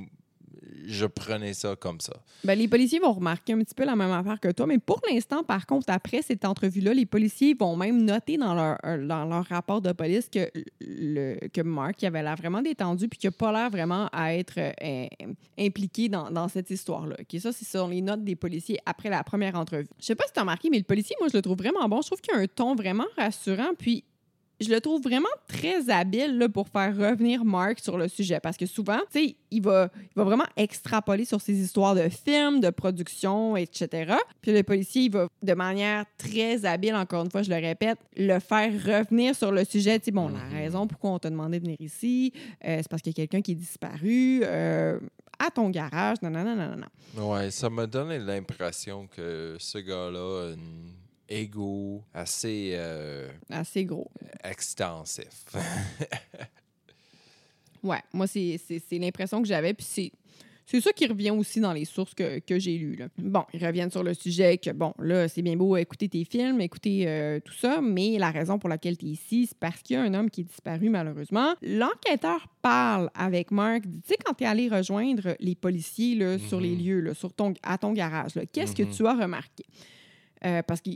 je prenais ça comme ça. Ben, les policiers vont remarquer un petit peu la même affaire que toi, mais pour l'instant, par contre, après cette entrevue-là, les policiers vont même noter dans leur, euh, rapport de police que, le, que Mark avait l'air vraiment détendu puis qu'il n'a pas l'air vraiment à être euh, im- impliqué dans, cette histoire-là. OK, ça, c'est sur les notes des policiers après la première entrevue. Je sais pas si tu as remarqué, mais le policier, moi, je le trouve vraiment bon. Je trouve qu'il a un ton vraiment rassurant, puis je le trouve vraiment très habile là, pour faire revenir Mark sur le sujet. Parce que souvent, tu sais, il va, il va vraiment extrapoler sur ses histoires de films, de production, etc. Puis le policier, il va, de manière très habile, encore une fois, je le répète, le faire revenir sur le sujet. Tu sais, bon, la Mhm. raison pourquoi on t'a demandé de venir ici, euh, c'est parce qu'il y a quelqu'un qui est disparu. euh, à ton garage, non, non, non, non, non. Ouais, ça m'a donné l'impression que ce gars-là a ego assez euh, Assez gros. extensif. Ouais, moi, c'est l'impression que j'avais. Puis c'est. C'est ça qui revient aussi dans les sources que, que j'ai lues. là. Bon, ils reviennent sur le sujet que, bon, là, c'est bien beau écouter tes films, écouter euh, tout ça, mais la raison pour laquelle tu es ici, c'est parce qu'il y a un homme qui est disparu, malheureusement. L'enquêteur parle avec Mark. Tu sais, quand tu es allé rejoindre les policiers là, sur les Mhm. lieux, là, sur ton, à ton garage, qu'est-ce que Mhm. tu as remarqué? Euh, parce que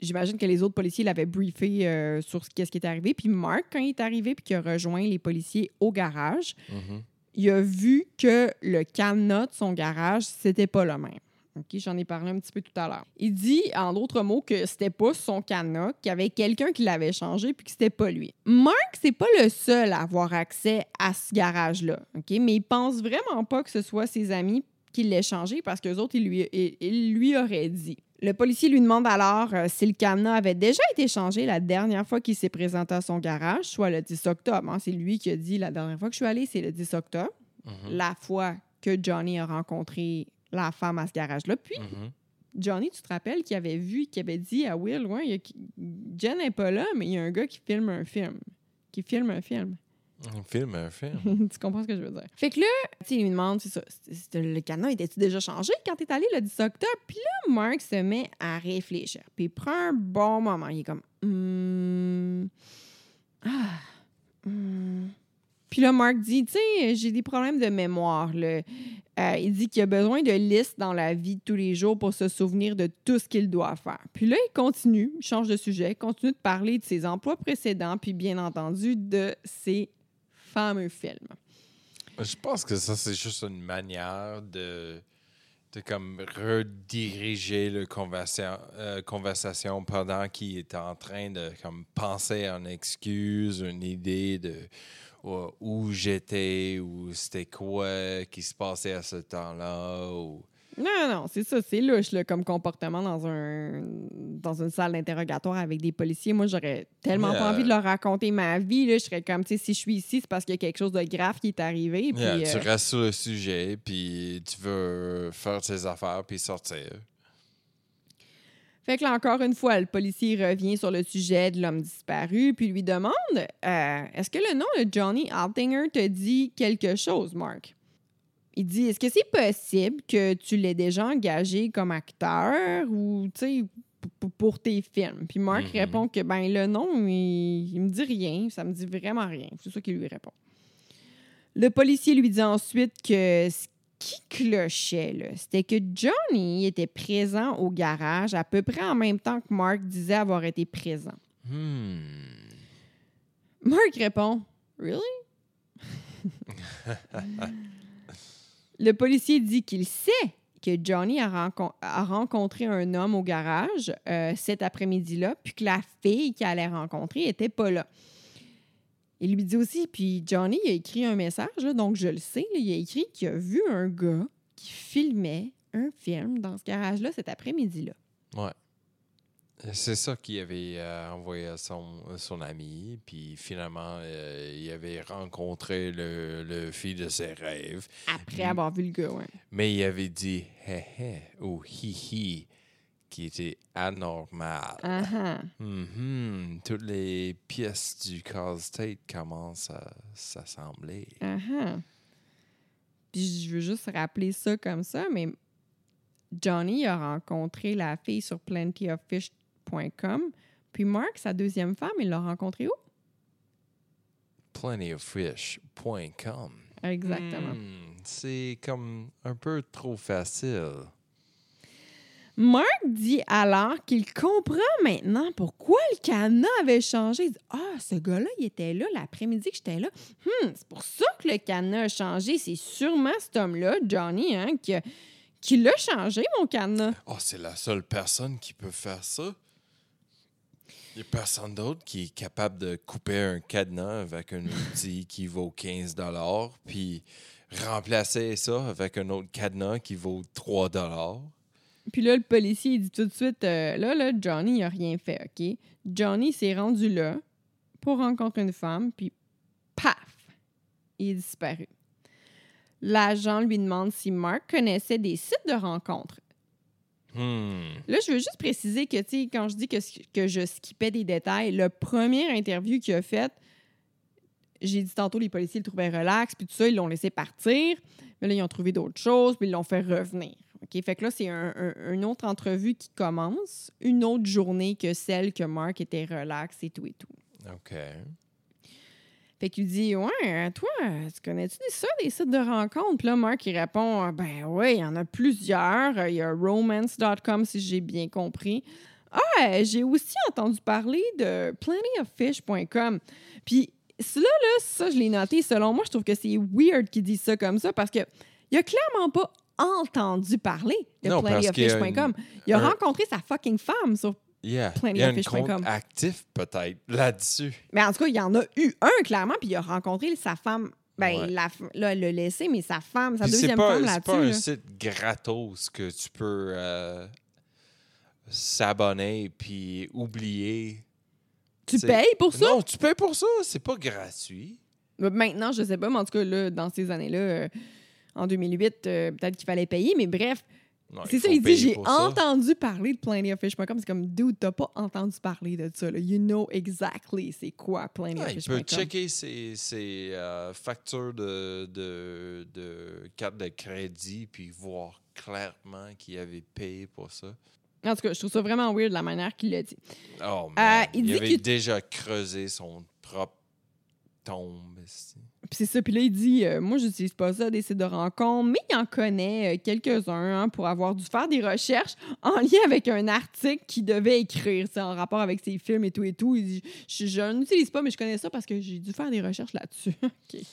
j'imagine que les autres policiers l'avaient briefé euh, sur ce qui est arrivé. Puis Mark, quand il est arrivé puis qu'il a rejoint les policiers au garage, Mhm. il a vu que le cadenas de son garage, c'était pas le même. OK, j'en ai parlé un petit peu tout à l'heure. Il dit, en d'autres mots, que c'était pas son cadenas, qu'il y avait quelqu'un qui l'avait changé puis que c'était pas lui. Mark, c'est pas le seul à avoir accès à ce garage-là, OK? Mais il pense vraiment pas que ce soit ses amis qui l'aient changé parce qu'eux autres, ils lui, ils- ils lui auraient dit. Le policier lui demande alors euh, si le cadenas avait déjà été changé la dernière fois qu'il s'est présenté à son garage, soit le 10 octobre. hein. C'est lui qui a dit la dernière fois que je suis allé, c'est le 10 octobre Mhm. la fois que Johnny a rencontré la femme à ce garage-là. Puis, Mhm. Johnny, tu te rappelles qu'il avait vu, qu'il avait dit à Will, ouais, il y a- Jen n'est pas là, mais il y a un gars qui filme un film. Qui filme un film. Un film, un film. tu comprends ce que je veux dire? Fait que là, tu il lui demande, c'est ça, le cadenas était-tu déjà changé quand t'es allé le 10 octobre? Puis là, Mark se met à réfléchir. Puis il prend un bon moment. Il est comme, Hmm, ah, hmm. Puis là, Mark dit, tu sais, j'ai des problèmes de mémoire. là. Euh, il dit qu'il a besoin de listes dans la vie de tous les jours pour se souvenir de tout ce qu'il doit faire. Puis là, il continue, il change de sujet, continue de parler de ses emplois précédents, puis bien entendu de ses Je pense que ça, c'est juste une manière de, de comme rediriger la euh, conversation pendant qu'il est en train de comme penser une excuse, une idée de où, j'étais, ou c'était quoi qui se passait à ce temps-là. Non, non, c'est ça, c'est louche là, comme comportement dans, un, dans une salle d'interrogatoire avec des policiers. Moi, j'aurais tellement pas envie de leur raconter ma vie. Là. Je serais comme, tu sais, si je suis ici, c'est parce qu'il y a quelque chose de grave qui est arrivé. Puis, Yeah, euh, Tu restes sur le sujet, puis tu veux faire tes affaires, puis sortir. Fait que là, encore une fois, le policier revient sur le sujet de l'homme disparu, puis lui demande euh, Est-ce que le nom de Johnny Altinger te dit quelque chose, Mark? Il dit Est-ce que c'est possible que tu l'aies déjà engagé comme acteur ou, tu sais, pour tes films? Puis Mark Mhm. répond que, ben, le nom, il, il me dit rien, ça me dit vraiment rien. C'est ça qu'il lui répond. Le policier lui dit ensuite que ce qui clochait, là, c'était que Johnny était présent au garage à peu près en même temps que Mark disait avoir été présent. Hmm. Mark répond Really? Le policier dit qu'il sait que Johnny a, rencon- a rencontré un homme au garage euh, cet après-midi-là, puis que la fille qu'il allait rencontrer était pas là. Il lui dit aussi, puis Johnny a écrit un message, donc je le sais, il a écrit qu'il a vu un gars qui filmait un film dans ce garage-là cet après-midi-là. Ouais. C'est ça qu'il avait euh, envoyé à son, son ami. Puis finalement, euh, il avait rencontré le, le fille de ses rêves. Après avoir vu le gars, ouais. Mais il avait dit hé hé ou hi hi, qui était anormal. Ah ah. Mhm. Toutes les pièces du casse-tête commencent à s'assembler. Ah. Puis je veux juste rappeler ça comme ça, mais Johnny a rencontré la fille sur Puis Mark, sa deuxième femme, il l'a rencontrée où? Plentyoffish.com. Exactement. Hmm, c'est comme un peu trop facile. Mark dit alors qu'il comprend maintenant pourquoi le cadenas avait changé. Il dit Ah, ce gars-là, il était là l'après-midi que j'étais là. Hum, c'est pour ça que le cadenas a changé. C'est sûrement cet homme-là, Johnny, hein, qui, qui l'a changé, mon cadenas. Oh, c'est la seule personne qui peut faire ça. Il n'y a personne d'autre qui est capable de couper un cadenas avec un outil qui vaut 15 puis remplacer ça avec un autre cadenas qui vaut 3 Puis là, le policier, dit tout de suite euh, Là, là, Johnny, il n'a rien fait, OK? Johnny s'est rendu là pour rencontrer une femme, puis paf Il est disparu. L'agent lui demande si Mark connaissait des sites de rencontres. Hmm. Là, je veux juste préciser que, tu sais, quand je dis que, que je skippais des détails, le premier interview qu'il a fait, j'ai dit tantôt, les policiers le trouvaient relax, puis tout ça, ils l'ont laissé partir. Mais là, ils ont trouvé d'autres choses, puis ils l'ont fait revenir. OK? Fait que là, c'est un- un- une autre entrevue qui commence, une autre journée que celle que Mark était relax et tout et tout. OK. Fait qu'il dit Ouais, toi, tu connais-tu des- ça, des sites de rencontres? Puis là, Mark, il répond Ben oui, il y en a plusieurs. Euh, Il y a romance.com, si j'ai bien compris. Ah, j'ai aussi entendu parler de plentyoffish.com. Puis cela, là, ça, je l'ai noté. Selon moi, je trouve que c'est weird qu'il dise ça comme ça parce que il a clairement pas entendu parler de a plentyoffish.com. Il a un- rencontré sa fucking femme sur Yeah. Il y a un Plentyoffish.com. compte actif peut-être là-dessus. Mais en tout cas, il y en a eu un, clairement, puis il a rencontré sa femme. Ben, Ouais. la, là, elle l'a laissé, mais sa femme, sa Puis deuxième pas, femme c'est pas un là. site gratos que tu peux euh, s'abonner puis oublier. Tu payes pour ça? Non, tu payes pour ça. C'est pas gratuit. Mais Maintenant, je sais pas, mais en tout cas, là, dans ces années-là, euh, en 2008, euh, peut-être qu'il fallait payer, mais bref, c'est ça, il dit j'ai ça. entendu parler de plentyoffish.com. C'est comme, dude, t'as pas entendu parler de ça. Là. You know exactly c'est quoi Ah, il peut checker ses, ses, euh, factures de, de, de carte de crédit puis voir clairement qu'il avait payé pour ça. En tout cas, je trouve ça vraiment weird la manière qu'il l'a dit. Oh, man. il il, dit avait déjà creusé son propre tombe. esti. Puis c'est ça. Puis là, il dit euh, Moi, j'utilise pas ça, des sites de rencontres, mais il en connaît euh, quelques-uns hein, pour avoir dû faire des recherches en lien avec un article qu'il devait écrire, c'est en rapport avec ses films et tout et tout. Il dit Je, je n'utilise pas, mais je connais ça parce que j'ai dû faire des recherches là-dessus.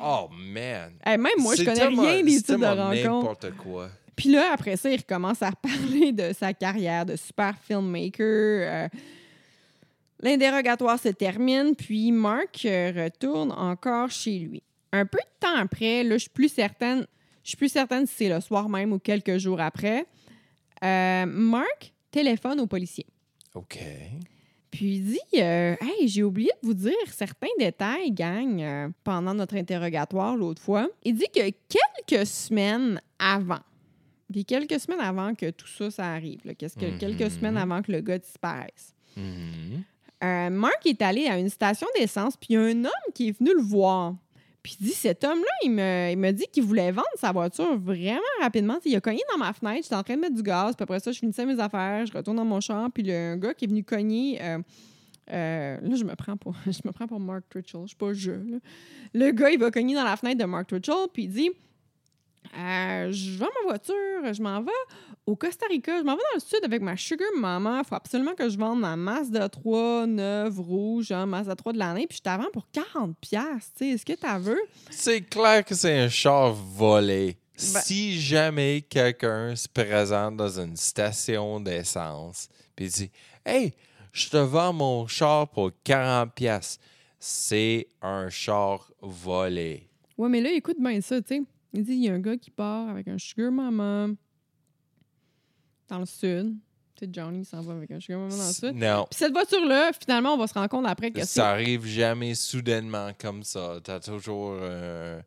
Oh, man. Hey, même moi, je connais rien des sites de rencontres. n'importe quoi. Puis là, après ça, il recommence à parler de sa carrière de super filmmaker. Euh, L'interrogatoire se termine, puis Mark retourne encore chez lui. Un peu de temps après, là, je suis plus certaine, je suis plus certaine si c'est le soir même ou quelques jours après, euh, Mark téléphone au policier. OK. Puis il dit euh, Hey, j'ai oublié de vous dire certains détails, gang, euh, pendant notre interrogatoire l'autre fois. Il dit que quelques semaines avant, puis quelques semaines avant que tout ça, ça arrive, là, qu'est-ce que, quelques semaines avant que le gars disparaisse, Mhm. Euh, Mark est allé à une station d'essence, puis il y a un homme qui est venu le voir. Puis il dit, cet homme-là, il me, il me dit qu'il voulait vendre sa voiture vraiment rapidement. Il a cogné dans ma fenêtre, j'étais en train de mettre du gaz, puis après ça, je finissais mes affaires, je retourne dans mon char, puis le gars qui est venu cogner... euh, euh, là, je me prends pour, je me prends pour Mark Twitchell. Je suis pas je. Le gars, il va cogner dans la fenêtre de Mark Twitchell, puis il dit euh, Je vends ma voiture, je m'en vais au Costa Rica, je m'en vais dans le sud avec ma sugar maman. Il faut absolument que je vende ma Mazda 3 neuve rouge, hein, Mazda 3 de l'année, puis je t'avance pour 40$. tu sais. Est-ce que tu veux? C'est clair que c'est un char volé. Ben- Si jamais quelqu'un se présente dans une station d'essence puis dit Hey, je te vends mon char pour 40$, piastres. c'est un char volé. Ouais, mais là, écoute bien ça, tu sais. Il dit il y a un gars qui part avec un sugar maman dans le sud. Tu sais, Johnny s'en va avec un sugar mama dans ça. Non. Puis cette voiture-là, finalement, on va se rendre compte après que c'est. Ça arrive jamais soudainement comme ça. T'as toujours. euh,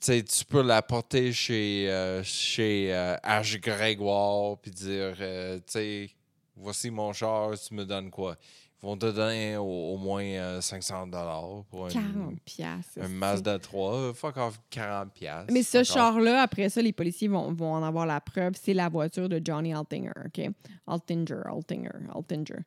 tu sais, tu peux la porter chez, euh, chez euh, H. Grégoire puis dire euh, Tu sais, voici mon char, tu me donnes quoi? Vont te donner au, au moins euh, 500 pour une- 40 piastres. un Mazda 3. Fuck off, 40 piastres. Mais ce off. char-là, après ça, les policiers vont, vont en avoir la preuve. C'est la voiture de Johnny Altinger, OK? Altinger, Altinger, Altinger.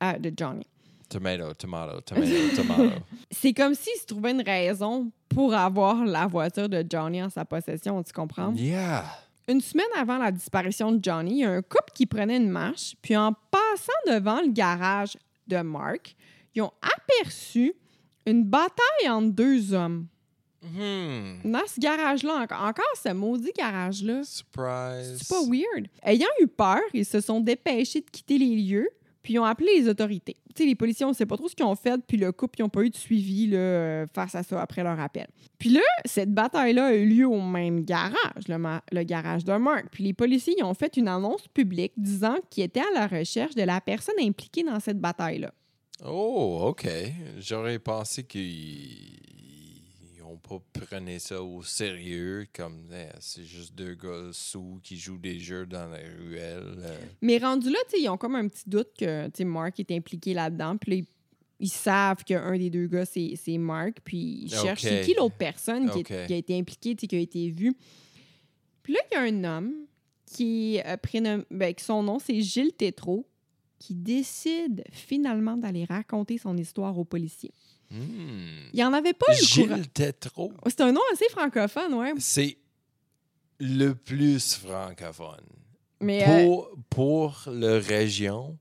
Ah, de Johnny. Tomato, tomato, tomato, tomato. C'est comme s'il se trouvait une raison pour avoir la voiture de Johnny en sa possession, tu comprends? Yeah. Une semaine avant la disparition de Johnny, il y a un couple qui prenait une marche, puis en passant devant le garage de Mark, ils ont aperçu une bataille entre deux hommes. Hmm. Dans ce garage-là, encore, encore ce maudit garage-là. Surprise. C'est pas weird. Ayant eu peur, ils se sont dépêchés de quitter les lieux, puis ils ont appelé les autorités. Les policiers, on sait pas trop ce qu'ils ont fait, puis le couple, ils n'ont pas eu de suivi là, euh, face à ça après leur appel. Puis là, cette bataille-là a eu lieu au même garage, le, garage de Mark. Puis les policiers, ils ont fait une annonce publique disant qu'ils étaient à la recherche de la personne impliquée dans cette bataille-là. Oh, OK. J'aurais pensé qu'ils pas prené ça au sérieux, comme eh, c'est juste deux gars sous qui jouent des jeux dans la ruelle. euh. Mais rendu là, ils ont comme un petit doute que Mark est impliqué là-dedans. Puis là, ils, ils savent qu'un des deux gars, c'est Mark. Puis ils cherchent Ok. c'est qui l'autre personne qui, est- Ok. qui a été impliquée, qui a été vue. Puis là, il y a un homme qui euh, prénom- ben, son nom, c'est Gilles Tétrault, qui décide finalement d'aller raconter son histoire aux policiers. Hmm. Il n'y en avait pas eu le. Gilles Tétrault, C'est un nom assez francophone, ouais. c'est le plus francophone. Mais euh, Pour, pour la région,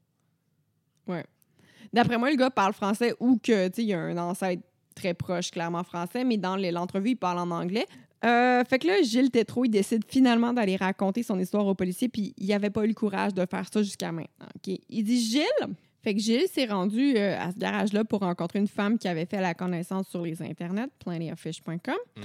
D'après moi, le gars parle français ou que, il y a un ancêtre très proche, clairement français, mais dans l'entrevue, il parle en anglais. Euh, fait que là, Gilles Tétrault, il décide finalement d'aller raconter son histoire aux policiers, puis il n'avait pas eu le courage de faire ça jusqu'à maintenant. Il dit Gilles. Fait que Gilles s'est rendu euh, à ce garage-là pour rencontrer une femme qui avait fait la connaissance sur les internets, plentyoffish.com. Mhm.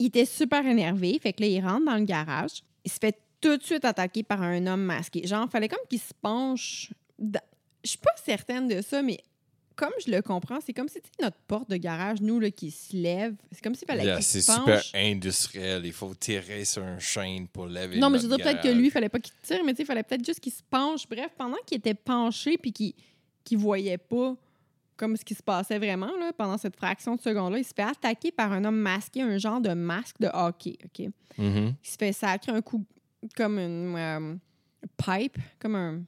Il était super énervé. Fait que là, il rentre dans le garage. Il se fait tout de suite attaquer par un homme masqué. Genre, fallait comme qu'il se penche. dans- Je suis pas certaine de ça, mais comme je le comprends, c'est comme si notre porte de garage, nous, là, qui se lève. C'est comme s'il fallait Yeah, qu'il c'est se super penche. industriel. Il faut tirer sur une chaîne pour lever Non, mais je veux dire peut-être que lui, il fallait pas qu'il tire, mais tu sais, il fallait peut-être juste qu'il se penche. Bref, pendant qu'il était penché puis qu'il qu'il voyait pas comme ce qui se passait vraiment là, pendant cette fraction de seconde-là, il se fait attaquer par un homme masqué, un genre de masque de hockey. OK? Mhm. Il se fait sacrer un coup comme une euh, pipe, comme un,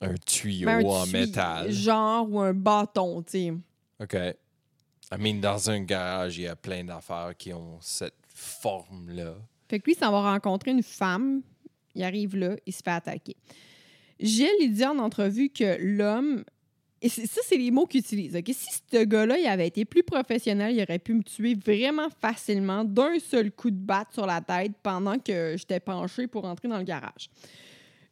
Un tuyau ben, un en tuyau, métal. Genre ou un bâton, tu sais. OK. I mean, dans un garage, il y a plein d'affaires qui ont cette forme-là. Fait que lui, s'en va rencontrer une femme. Il arrive là, il se fait attaquer. Gilles, il dit en entrevue que l'homme. Et ça, c'est les mots qu'il utilise. ok? Si ce gars-là, il avait été plus professionnel, il aurait pu me tuer vraiment facilement d'un seul coup de batte sur la tête pendant que j'étais penché pour entrer dans le garage.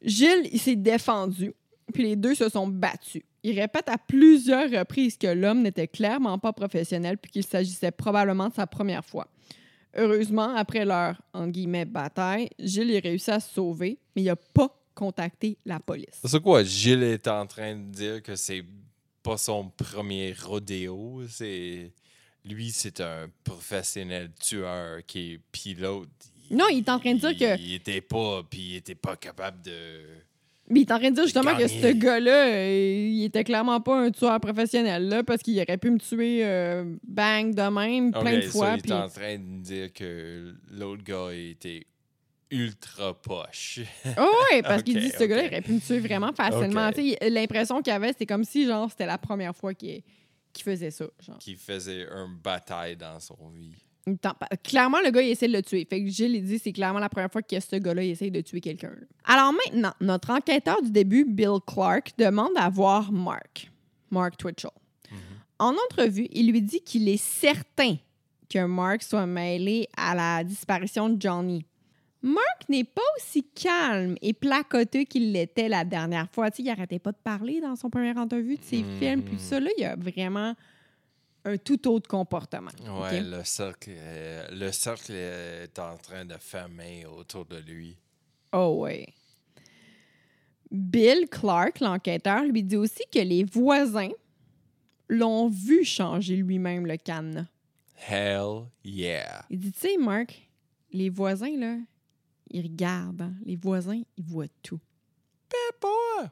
Gilles, il s'est défendu, puis les deux se sont battus. Il répète à plusieurs reprises que l'homme n'était clairement pas professionnel, puis qu'il s'agissait probablement de sa première fois. Heureusement, après leur guillemets, bataille, Gilles a réussi à se sauver, mais il n'a pas contacté la police. C'est quoi? Gilles est en train de dire que c'est pas son premier rodéo. C'est lui, c'est un professionnel tueur qui est pilote. Non, il est en train de dire que- il était pas, puis il était pas capable de. Mais il est en train de dire justement que ce gars-là, euh, il était clairement pas un tueur professionnel, là, parce qu'il aurait pu me tuer euh, bang de même plein Ok, de ça, fois. il puis- est en train de dire que l'autre gars était ultra poche. Oh, oui, parce qu'il Ok, dit que ce gars-là il aurait pu me tuer vraiment facilement. Ok. Tu sais, L'impression qu'il avait, c'était comme si genre c'était la première fois qu'il qu'il faisait ça. Genre. qui faisait une bataille dans son vie. Clairement, le gars, il essaie de le tuer. Fait que Gilles, il dit c'est clairement la première fois que ce gars-là, il essaie de tuer quelqu'un. Alors maintenant, notre enquêteur du début, Bill Clark, demande à voir Mark. Mark Twitchell. En entrevue, il lui dit qu'il est certain que Mark soit mêlé à la disparition de Johnny. Mark n'est pas aussi calme et placoteux qu'il l'était la dernière fois. Tu sais, il arrêtait pas de parler dans son premier entrevue de ses Mhm. films. Puis ça, là, il y a vraiment un tout autre comportement. Ouais, OK? le cercle, euh, le cercle est en train de fermer autour de lui. Oh ouais. Bill Clark, l'enquêteur, lui dit aussi que les voisins l'ont vu changer lui-même le cadenas. Hell yeah. Il dit, tu sais, Mark, les voisins, là, ils regardent. hein. Les voisins, ils voient tout. Boy.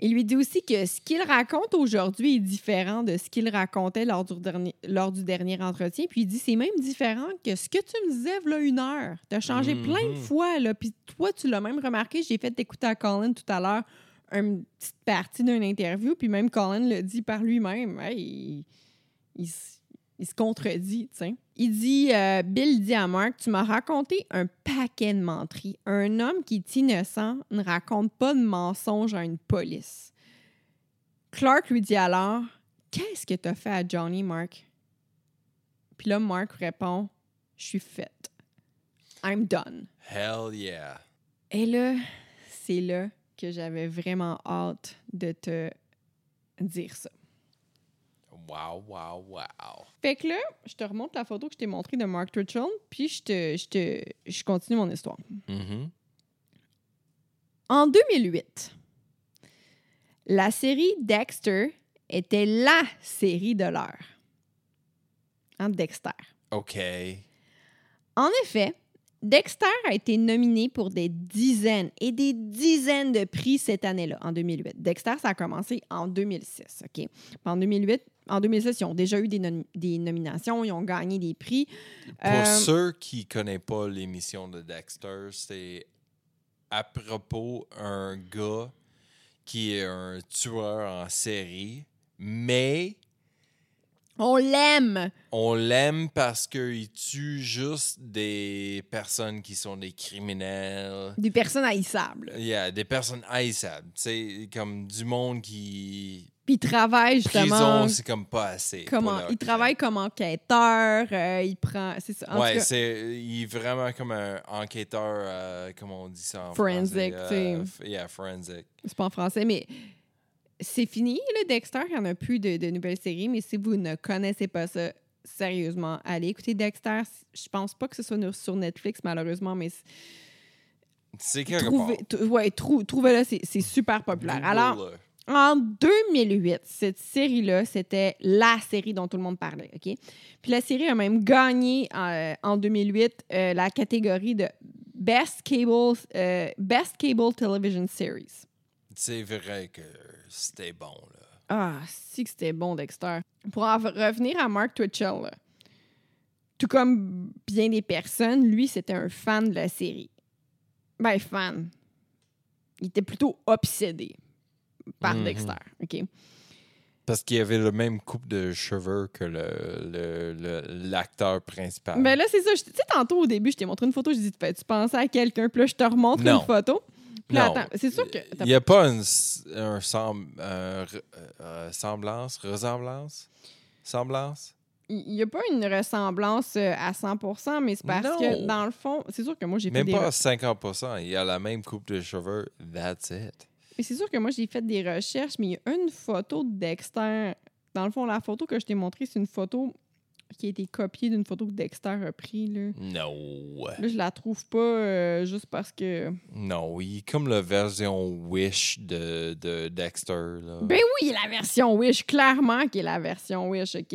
Il lui dit aussi que ce qu'il raconte aujourd'hui est différent de ce qu'il racontait lors du, dernier, lors du dernier entretien. Puis il dit c'est même différent que ce que tu me disais là une heure. Tu as changé Mhm. plein de fois. Là. Puis toi, tu l'as même remarqué. J'ai fait écouter à Colin tout à l'heure une petite partie d'une interview. Puis même Colin le dit par lui-même. Hey, il, il s- il se contredit. tu sais. Il dit euh, Bill dit à Mark Tu m'as raconté un paquet de menteries. Un homme qui est innocent ne raconte pas de mensonges à une police. Clark lui dit alors Qu'est-ce que tu as fait à Johnny, Mark Puis là, Mark répond Je suis faite. I'm done. Hell yeah. Et là, c'est là que j'avais vraiment hâte de te dire ça. Wow, wow, wow. Fait que là, je te remonte la photo que je t'ai montrée de Mark Twitchell, puis je te, je te, je continue mon histoire. Mhm. En 2008, la série Dexter était la série de l'heure. Hein, Dexter. OK. En effet, Dexter a été nominé pour des dizaines et des dizaines de prix cette année-là, en 2008. Dexter, ça a commencé en 2006, OK? En 2008, en 2006, ils ont déjà eu des, nom- des nominations, ils ont gagné des prix. Pour Euh, ceux qui ne connaissent pas l'émission de Dexter, c'est à propos un gars qui est un tueur en série, mais On l'aime! on l'aime parce qu'il tue juste des personnes qui sont des criminels. Des personnes haïssables. Il y a des personnes haïssables. C'est comme du monde qui. Puis il travaille justement. Prison, c'est comme pas assez. Comment, il travaille comme enquêteur, euh, il prend. C'est ça. En ouais, c'est il est vraiment comme un enquêteur, euh, comment on dit ça en Forensic, français? tu sais. Euh, yeah, forensic. c'est pas en français, mais c'est fini, le Dexter. Il n'y en a plus de, de nouvelles séries, mais si vous ne connaissez pas ça, sérieusement, allez écouter Dexter. Je pense pas que ce soit sur Netflix, malheureusement, mais C'est quelque trouvez, ouais, trou- trouvez-le, c'est super populaire. Alors, Google-le. En 2008, cette série-là, c'était la série dont tout le monde parlait, OK? Puis la série a même gagné euh, en 2008 euh, la catégorie de Best Cable, euh, Best Cable Television Series. C'est vrai que c'était bon, là. Ah, si que c'était bon, Dexter. Pour en revenir à Mark Twitchell, là, tout comme bien des personnes, lui, c'était un fan de la série. Ben, fan. Il était plutôt obsédé par Mhm. Dexter, OK? Parce qu'il avait le même coupe de cheveux que le- le- le- l'acteur principal. Mais là, c'est ça. Tu sais, tantôt, au début, je t'ai montré une photo. Je dis, tu pensais à quelqu'un? Puis là, je te remontre Non. une photo. Là, Non. attends, c'est sûr que. Il n'y a pas une, un sem- re- euh, semblance, ressemblance, semblance? Il n'y a pas une ressemblance euh, à 100% mais c'est parce Non. que, dans le fond, c'est sûr que moi, j'ai fait Même des. pas à re- 50 Il a la même coupe de cheveux. That's it. Mais c'est sûr que moi, j'ai fait des recherches, mais il y a une photo de Dexter. Dans le fond, la photo que je t'ai montrée, c'est une photo qui a été copiée d'une photo que Dexter a prise. Là. No. là, je la trouve pas euh, juste parce que. Non, il est comme la version Wish de, de Dexter. Là. Ben oui, la version Wish, clairement qui est la version Wish, OK?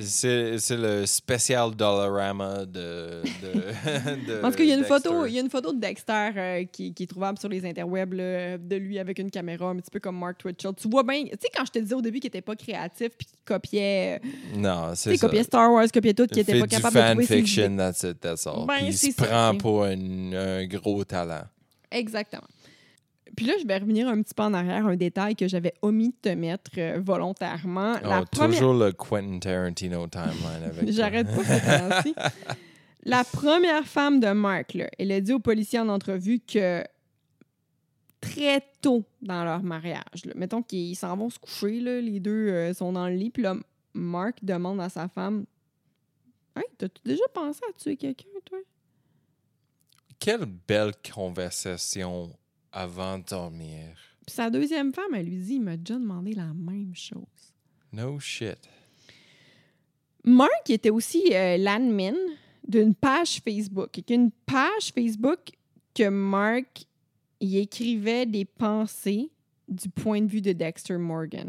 C'est le spécial Dollarama de, de, de En tout cas, il y a une photo, il y a une photo de Dexter euh, qui, qui est trouvable sur les interwebs là, de lui avec une caméra, un petit peu comme Mark Twitchell. Tu vois bien, tu sais, quand je te disais au début qu'il était pas créatif puis qu'il copiait, euh, Non, c'est ça. copiait Star Wars, copiait tout, qu'il Il était fait pas du capable de trouver ses idées. fanfiction, that's it, that's all. Ben, Puis il c'est se ça, prend pour un, un gros talent. Exactement. Puis là, je vais revenir un petit peu en arrière, un détail que j'avais omis de te mettre euh, volontairement. La Oh, première... Toujours le Quentin Tarantino timeline avec. J'arrête pas ce temps-ci. La première femme de Mark, là, elle a dit aux policiers en entrevue que très tôt dans leur mariage, là, mettons qu'ils s'en vont se coucher, là, les deux euh, sont dans le lit, puis là, Mark demande à sa femme Hey, t'as-tu déjà pensé à tuer quelqu'un, toi? Quelle belle conversation avant de dormir. Puis sa deuxième femme, elle lui dit Il m'a déjà demandé la même chose. No shit. Mark était aussi euh, l'admin d'une page Facebook. Une page Facebook que Mark il écrivait des pensées du point de vue de Dexter Morgan.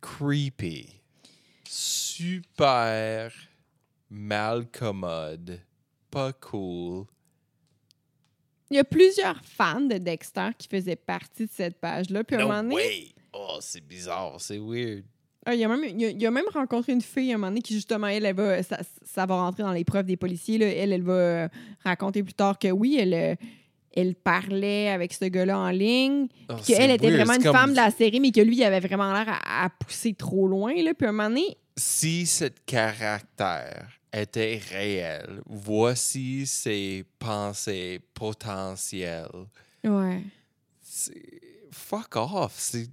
Creepy. Super mal commode. Pas cool. Il y a plusieurs fans de Dexter qui faisaient partie de cette page-là. Puis à un No moment donné, way! Oh, c'est bizarre, c'est weird. Ah, il, a même, il, a, il a même rencontré une fille à un moment donné qui, justement, elle, elle va, ça, ça va rentrer dans l'épreuve des policiers. Là. Elle, elle va euh, raconter plus tard que oui, elle, euh, elle parlait avec ce gars-là en ligne. Oh, qu'elle était vraiment une comme femme de la série, mais que lui, il avait vraiment l'air à, à pousser trop loin. Là. Puis à un moment donné, Si ce caractère était réel, voici ses pensées potentielles. ouais. Fuck off. C'est.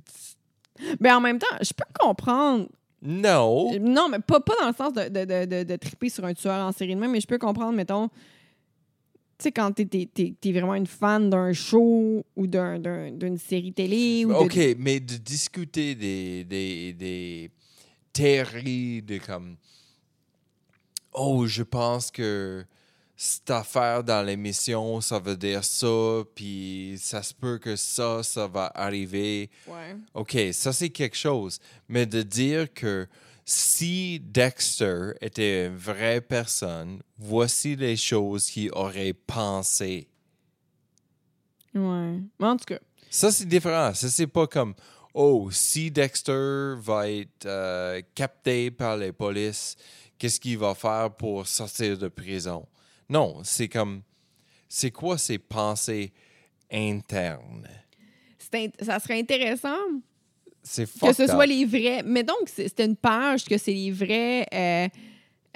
Mais en même temps, je peux comprendre. No. Non, mais pas, pas dans le sens de, de, de, de, de triper sur un tueur en série de même, mais je peux comprendre, mettons, tu sais, quand t'es, t'es- t'es vraiment une fan d'un show ou d'un, d'un- d'une série télé. Ou OK, mais de discuter des, des, des théories de comme Oh, je pense que cette affaire dans l'émission, ça veut dire ça, puis ça se peut que ça, ça va arriver. Ouais. OK, ça c'est quelque chose. Mais de dire que si Dexter était une vraie personne, voici les choses qu'il aurait pensées. Ouais. Mais en tout cas, Ça, c'est différent. Ça, c'est pas comme Oh, si Dexter va être euh, capté par les polices, qu'est-ce qu'il va faire pour sortir de prison? Non, c'est comme c'est quoi ses pensées internes? ça serait intéressant C'est que ce up. soit les vrais. Mais donc, c'est- c'était une page que c'est les vrais euh,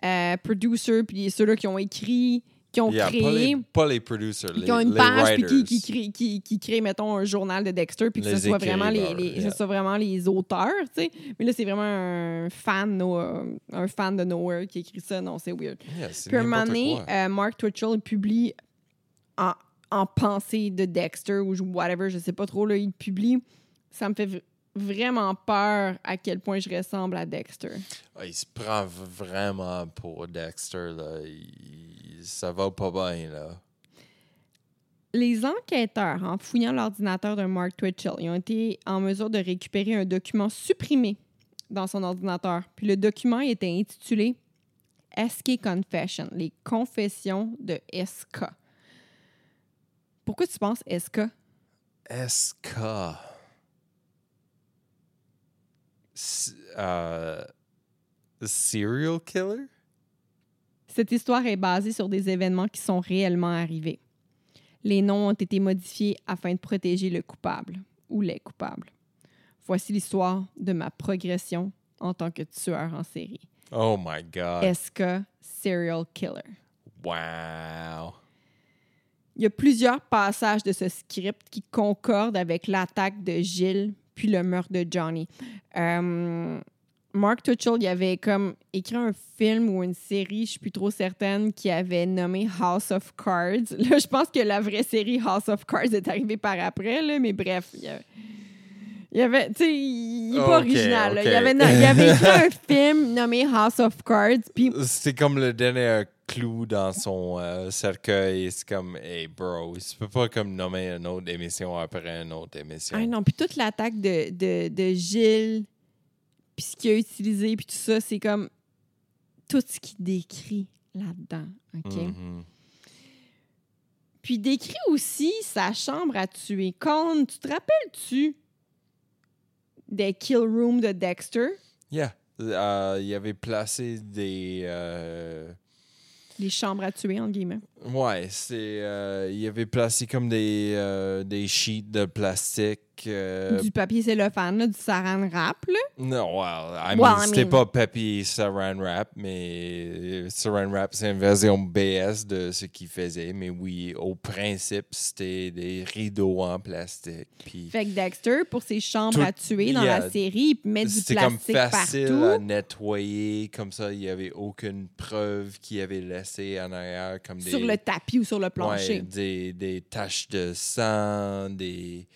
euh, producers, puis ceux-là qui ont écrit, qui ont Yeah, pas, créé. les, pas les producers, les, qui ont une les page puis qui, qui, crée, qui, qui mettons, un journal de Dexter, puis que ce soit vraiment les, yeah. ce soit vraiment les auteurs, tu sais. Mais là, c'est vraiment un fan, euh, un fan de Nowhere qui écrit ça. Non, c'est weird. Yeah, Puis un moment donné, euh, Mark Twitchell publie en, en pensée de Dexter ou whatever, je sais pas trop, là, il publie. Ça me fait vraiment peur à quel point je ressemble à Dexter. Ah, il se prend vraiment pour Dexter. Là. Il- ça va pas bien. Là. Les enquêteurs, en fouillant l'ordinateur de Mark Twitchell, ils ont été en mesure de récupérer un document supprimé dans son ordinateur. Puis le document était intitulé SK Confession, les confessions de SK. Pourquoi tu penses SK? SK. Euh, serial killer? Cette histoire est basée sur des événements qui sont réellement arrivés. Les noms ont été modifiés afin de protéger le coupable ou les coupables. Voici l'histoire de ma progression en tant que tueur en série. Oh my God. SK Serial Killer? Wow. Il y a plusieurs passages de ce script qui concordent avec l'attaque de Gilles puis le meurtre de Johnny. Euh, Mark Twitchell, il avait comme écrit un film ou une série, je suis plus trop certaine, qui avait nommé House of Cards. Là, je pense que la vraie série House of Cards est arrivée par après, là, mais bref, il y avait, il avait- tu sais, il n'est pas original. là. Il, avait, il avait écrit un film nommé House of Cards, puis C'était comme le dernier clou dans son euh, cercueil. C'est comme, hey bro, tu peux pas comme nommer une autre émission après une autre émission. Ah non, puis toute l'attaque de, de, de Gilles, puis ce qu'il a utilisé, puis tout ça, c'est comme tout ce qu'il décrit là-dedans. OK? Mhm. Puis il décrit aussi sa chambre à tuer. Colin, tu te rappelles-tu des kill rooms de Dexter? Yeah. Euh, il avait placé des. euh, Les chambres à tuer, entre guillemets. Ouais, c'est. euh, il avait placé comme des, euh, des sheets de plastique. Euh, du papier cellophane, là, du saran wrap, là. Non, well, I Well, mean, I c'était mean- pas papier saran wrap, mais euh, saran wrap, c'est une version BS de ce qu'il faisait. Mais oui, au principe, c'était des rideaux en plastique. Puis Fait que Dexter, pour ses chambres Tout- à tuer dans yeah. la série, il met du c'était comme plastique facile partout. à nettoyer. Comme ça, il n'y avait aucune preuve qu'il avait laissé en arrière. Comme des, Sur le tapis ou sur le plancher. Ouais, des, des taches de sang, des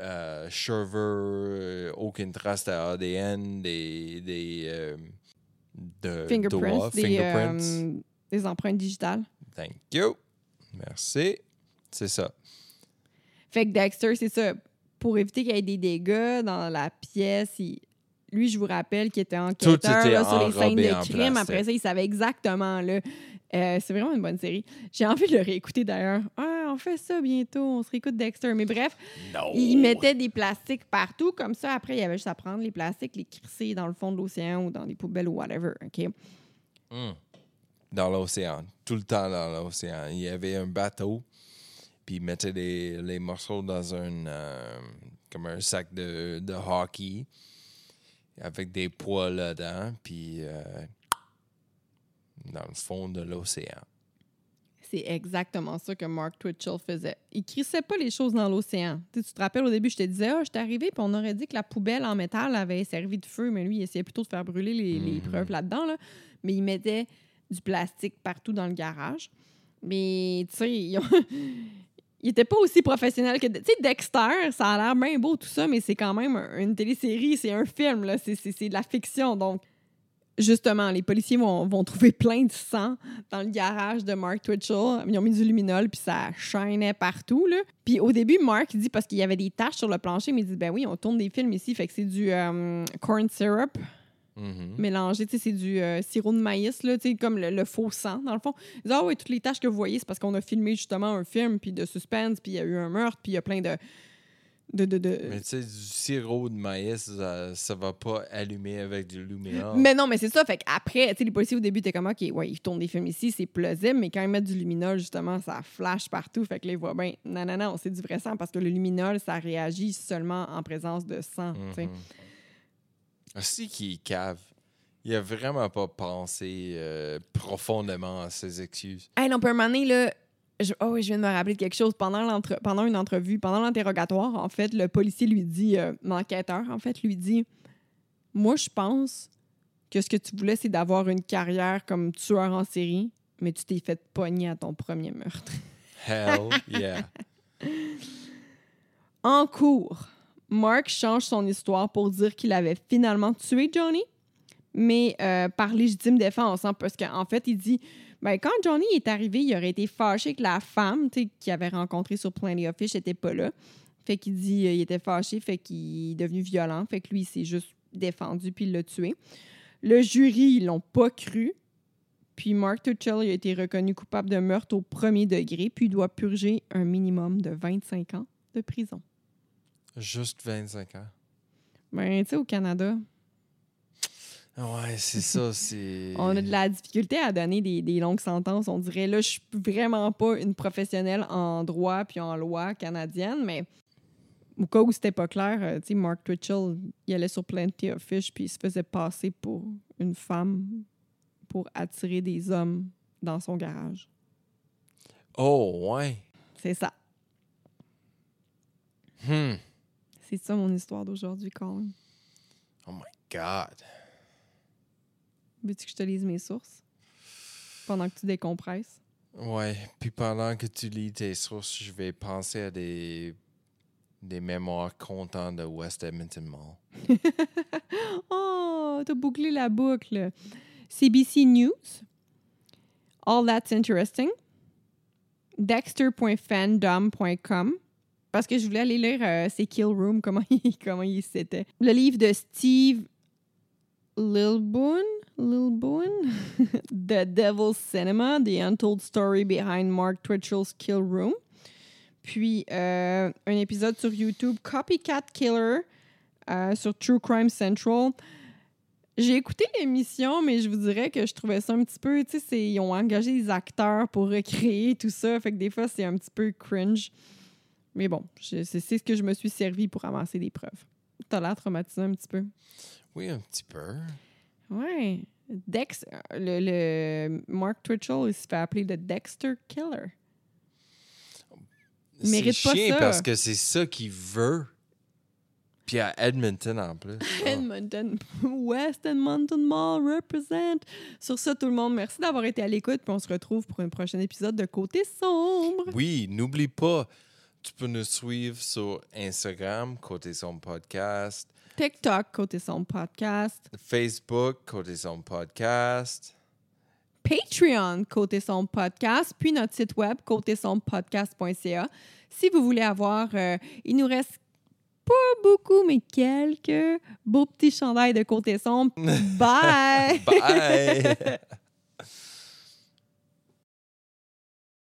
euh, cheveux, euh, aucune trace d'ADN, des, des euh, de fingerprints, doigts, des, fingerprints. euh, des empreintes digitales. Thank you. Merci. C'est ça. Fait que Dexter, c'est ça. Pour éviter qu'il y ait des dégâts dans la pièce, il- lui, je vous rappelle qu'il était enquêteur était là, sur les scènes de crime. Après ça, il savait exactement. Là. Euh, c'est vraiment une bonne série. J'ai envie de le réécouter d'ailleurs. Ah, on fait ça bientôt. On se réécoute Dexter. Mais bref, Non. il mettait des plastiques partout. Comme ça, après, il y avait juste à prendre les plastiques, les crisser dans le fond de l'océan ou dans des poubelles ou whatever. OK? Hmm. Dans l'océan. Tout le temps dans l'océan. Il y avait un bateau, puis il mettait les, les morceaux dans un, euh, comme un sac de, de hockey avec des poids là-dedans, puis euh, dans le fond de l'océan. C'est exactement ça que Mark Twitchell faisait. Il crissait pas les choses dans l'océan. Tu, te rappelles au début, je te disais, ah, je suis arrivé, puis on aurait dit que la poubelle en métal avait servi de feu, mais lui, il essayait plutôt de faire brûler les, les Mhm. preuves là-dedans. là. Mais il mettait du plastique partout dans le garage. Mais, tu sais, ils ont- il était pas aussi professionnel que. Tu sais, Dexter, ça a l'air bien beau, tout ça, mais c'est quand même un- une télésérie, c'est un film, là. C'est de la fiction. Donc, justement, les policiers vont, vont trouver plein de sang dans le garage de Mark Twitchell. Ils ont mis du luminol, puis ça chaînait partout. Là. Puis au début, Mark il dit, parce qu'il y avait des taches sur le plancher, mais il dit, ben oui, on tourne des films ici, fait que c'est du euh, corn syrup Mhm. mélangé, tu sais, c'est du euh, sirop de maïs, là, tu sais, comme le, le faux sang, dans le fond. Ils disent, ah oui, toutes les taches que vous voyez, c'est parce qu'on a filmé justement un film, puis de suspense, puis il y a eu un meurtre, puis il y a plein de... de, de, de- Mais tu sais, du sirop de maïs, ça, ça va pas allumer avec du luminol. Mais non, mais c'est ça. Fait qu'après, tu sais, les policiers au début étaient comme, OK, ouais, ils tournent des films ici, c'est plausible, mais quand ils mettent du luminol, justement, ça flash partout. Fait que là, ils voient bien, non, non, non, c'est du vrai sang parce que le luminol, ça réagit seulement en présence de sang. tu sais. Mhm. Ah, Si qui cave. Il a vraiment pas pensé euh, profondément à ses excuses. Hey, non, puis un moment donné, là, je, oh, je viens de me rappeler de quelque chose. Pendant, l'entre- pendant une entrevue, pendant l'interrogatoire, en fait, le policier lui dit, euh, l'enquêteur, en fait, lui dit Moi, je pense que ce que tu voulais, c'est d'avoir une carrière comme tueur en série, mais tu t'es fait pogner à ton premier meurtre. Hell yeah. En cours, Mark change son histoire pour dire qu'il avait finalement tué Johnny, mais euh, par légitime défense, hein, parce qu'en fait, il dit ben, quand Johnny est arrivé, il aurait été fâché que la femme qu'il avait rencontrée sur Plenty of Fish n'était pas là. Fait qu'il dit euh, il était fâché, fait qu'il est devenu violent, fait que lui, il s'est juste défendu puis il l'a tué. Le jury, ils l'ont pas cru. Puis Mark Tuchel a été reconnu coupable de meurtre au premier degré, puis il doit purger un minimum de 25 ans de prison. Juste 25 ans. Ben, tu sais, au Canada, Ouais, c'est ça, c'est. on a de la difficulté à donner des, des longues sentences. On dirait, là, je suis vraiment pas une professionnelle en droit puis en loi canadienne, mais au cas où c'était pas clair, euh, tu sais, Mark Twitchell, il allait sur Plenty of Fish puis il se faisait passer pour une femme pour attirer des hommes dans son garage. Oh, ouais. C'est ça. Hmm. C'est ça mon histoire d'aujourd'hui, Colin. Oh my God. Veux-tu que je te lise mes sources? Pendant que tu décompresses? Ouais, puis pendant que tu lis tes sources, je vais penser à des, des mémoires contents de West Edmonton Mall. oh, t'as bouclé la boucle. CBC News. All That's Interesting. Dexter.fandom.com. Parce que je voulais aller lire euh, c'est Kill Room, comment il, comment il c'était. Le livre de Steve Lilboon. Lilboon. The Devil's Cinema, The Untold Story Behind Mark Twitchell's Kill Room. Puis euh, un épisode sur YouTube, Copycat Killer, euh, sur True Crime Central. J'ai écouté l'émission, mais je vous dirais que je trouvais ça un petit peu, tu sais, ils ont engagé des acteurs pour recréer tout ça, fait que des fois, c'est un petit peu cringe. Mais bon, c'est ce que je me suis servi pour amasser des preuves. T'as l'air traumatisé un petit peu. Oui, un petit peu. Ouais. Dex, le, le Mark Twitchell, il se fait appeler le Dexter Killer. C'est chiant ça. parce que c'est ça qu'il veut. Puis à Edmonton en plus. Ah. Edmonton, West Edmonton Mall represent. Sur ça, tout le monde, merci d'avoir été à l'écoute. Puis on se retrouve pour un prochain épisode de Côté Sombre. Oui, n'oublie pas, tu peux nous suivre sur Instagram, Côté Son Podcast, TikTok, Côté Sombre Podcast. Facebook, Côté Son Podcast. Patreon, côté son podcast, puis notre site web, côté son podcast.ca. Si vous voulez avoir, euh, il nous reste pas beaucoup, mais quelques beaux petits chandails de côté son. Bye! Bye!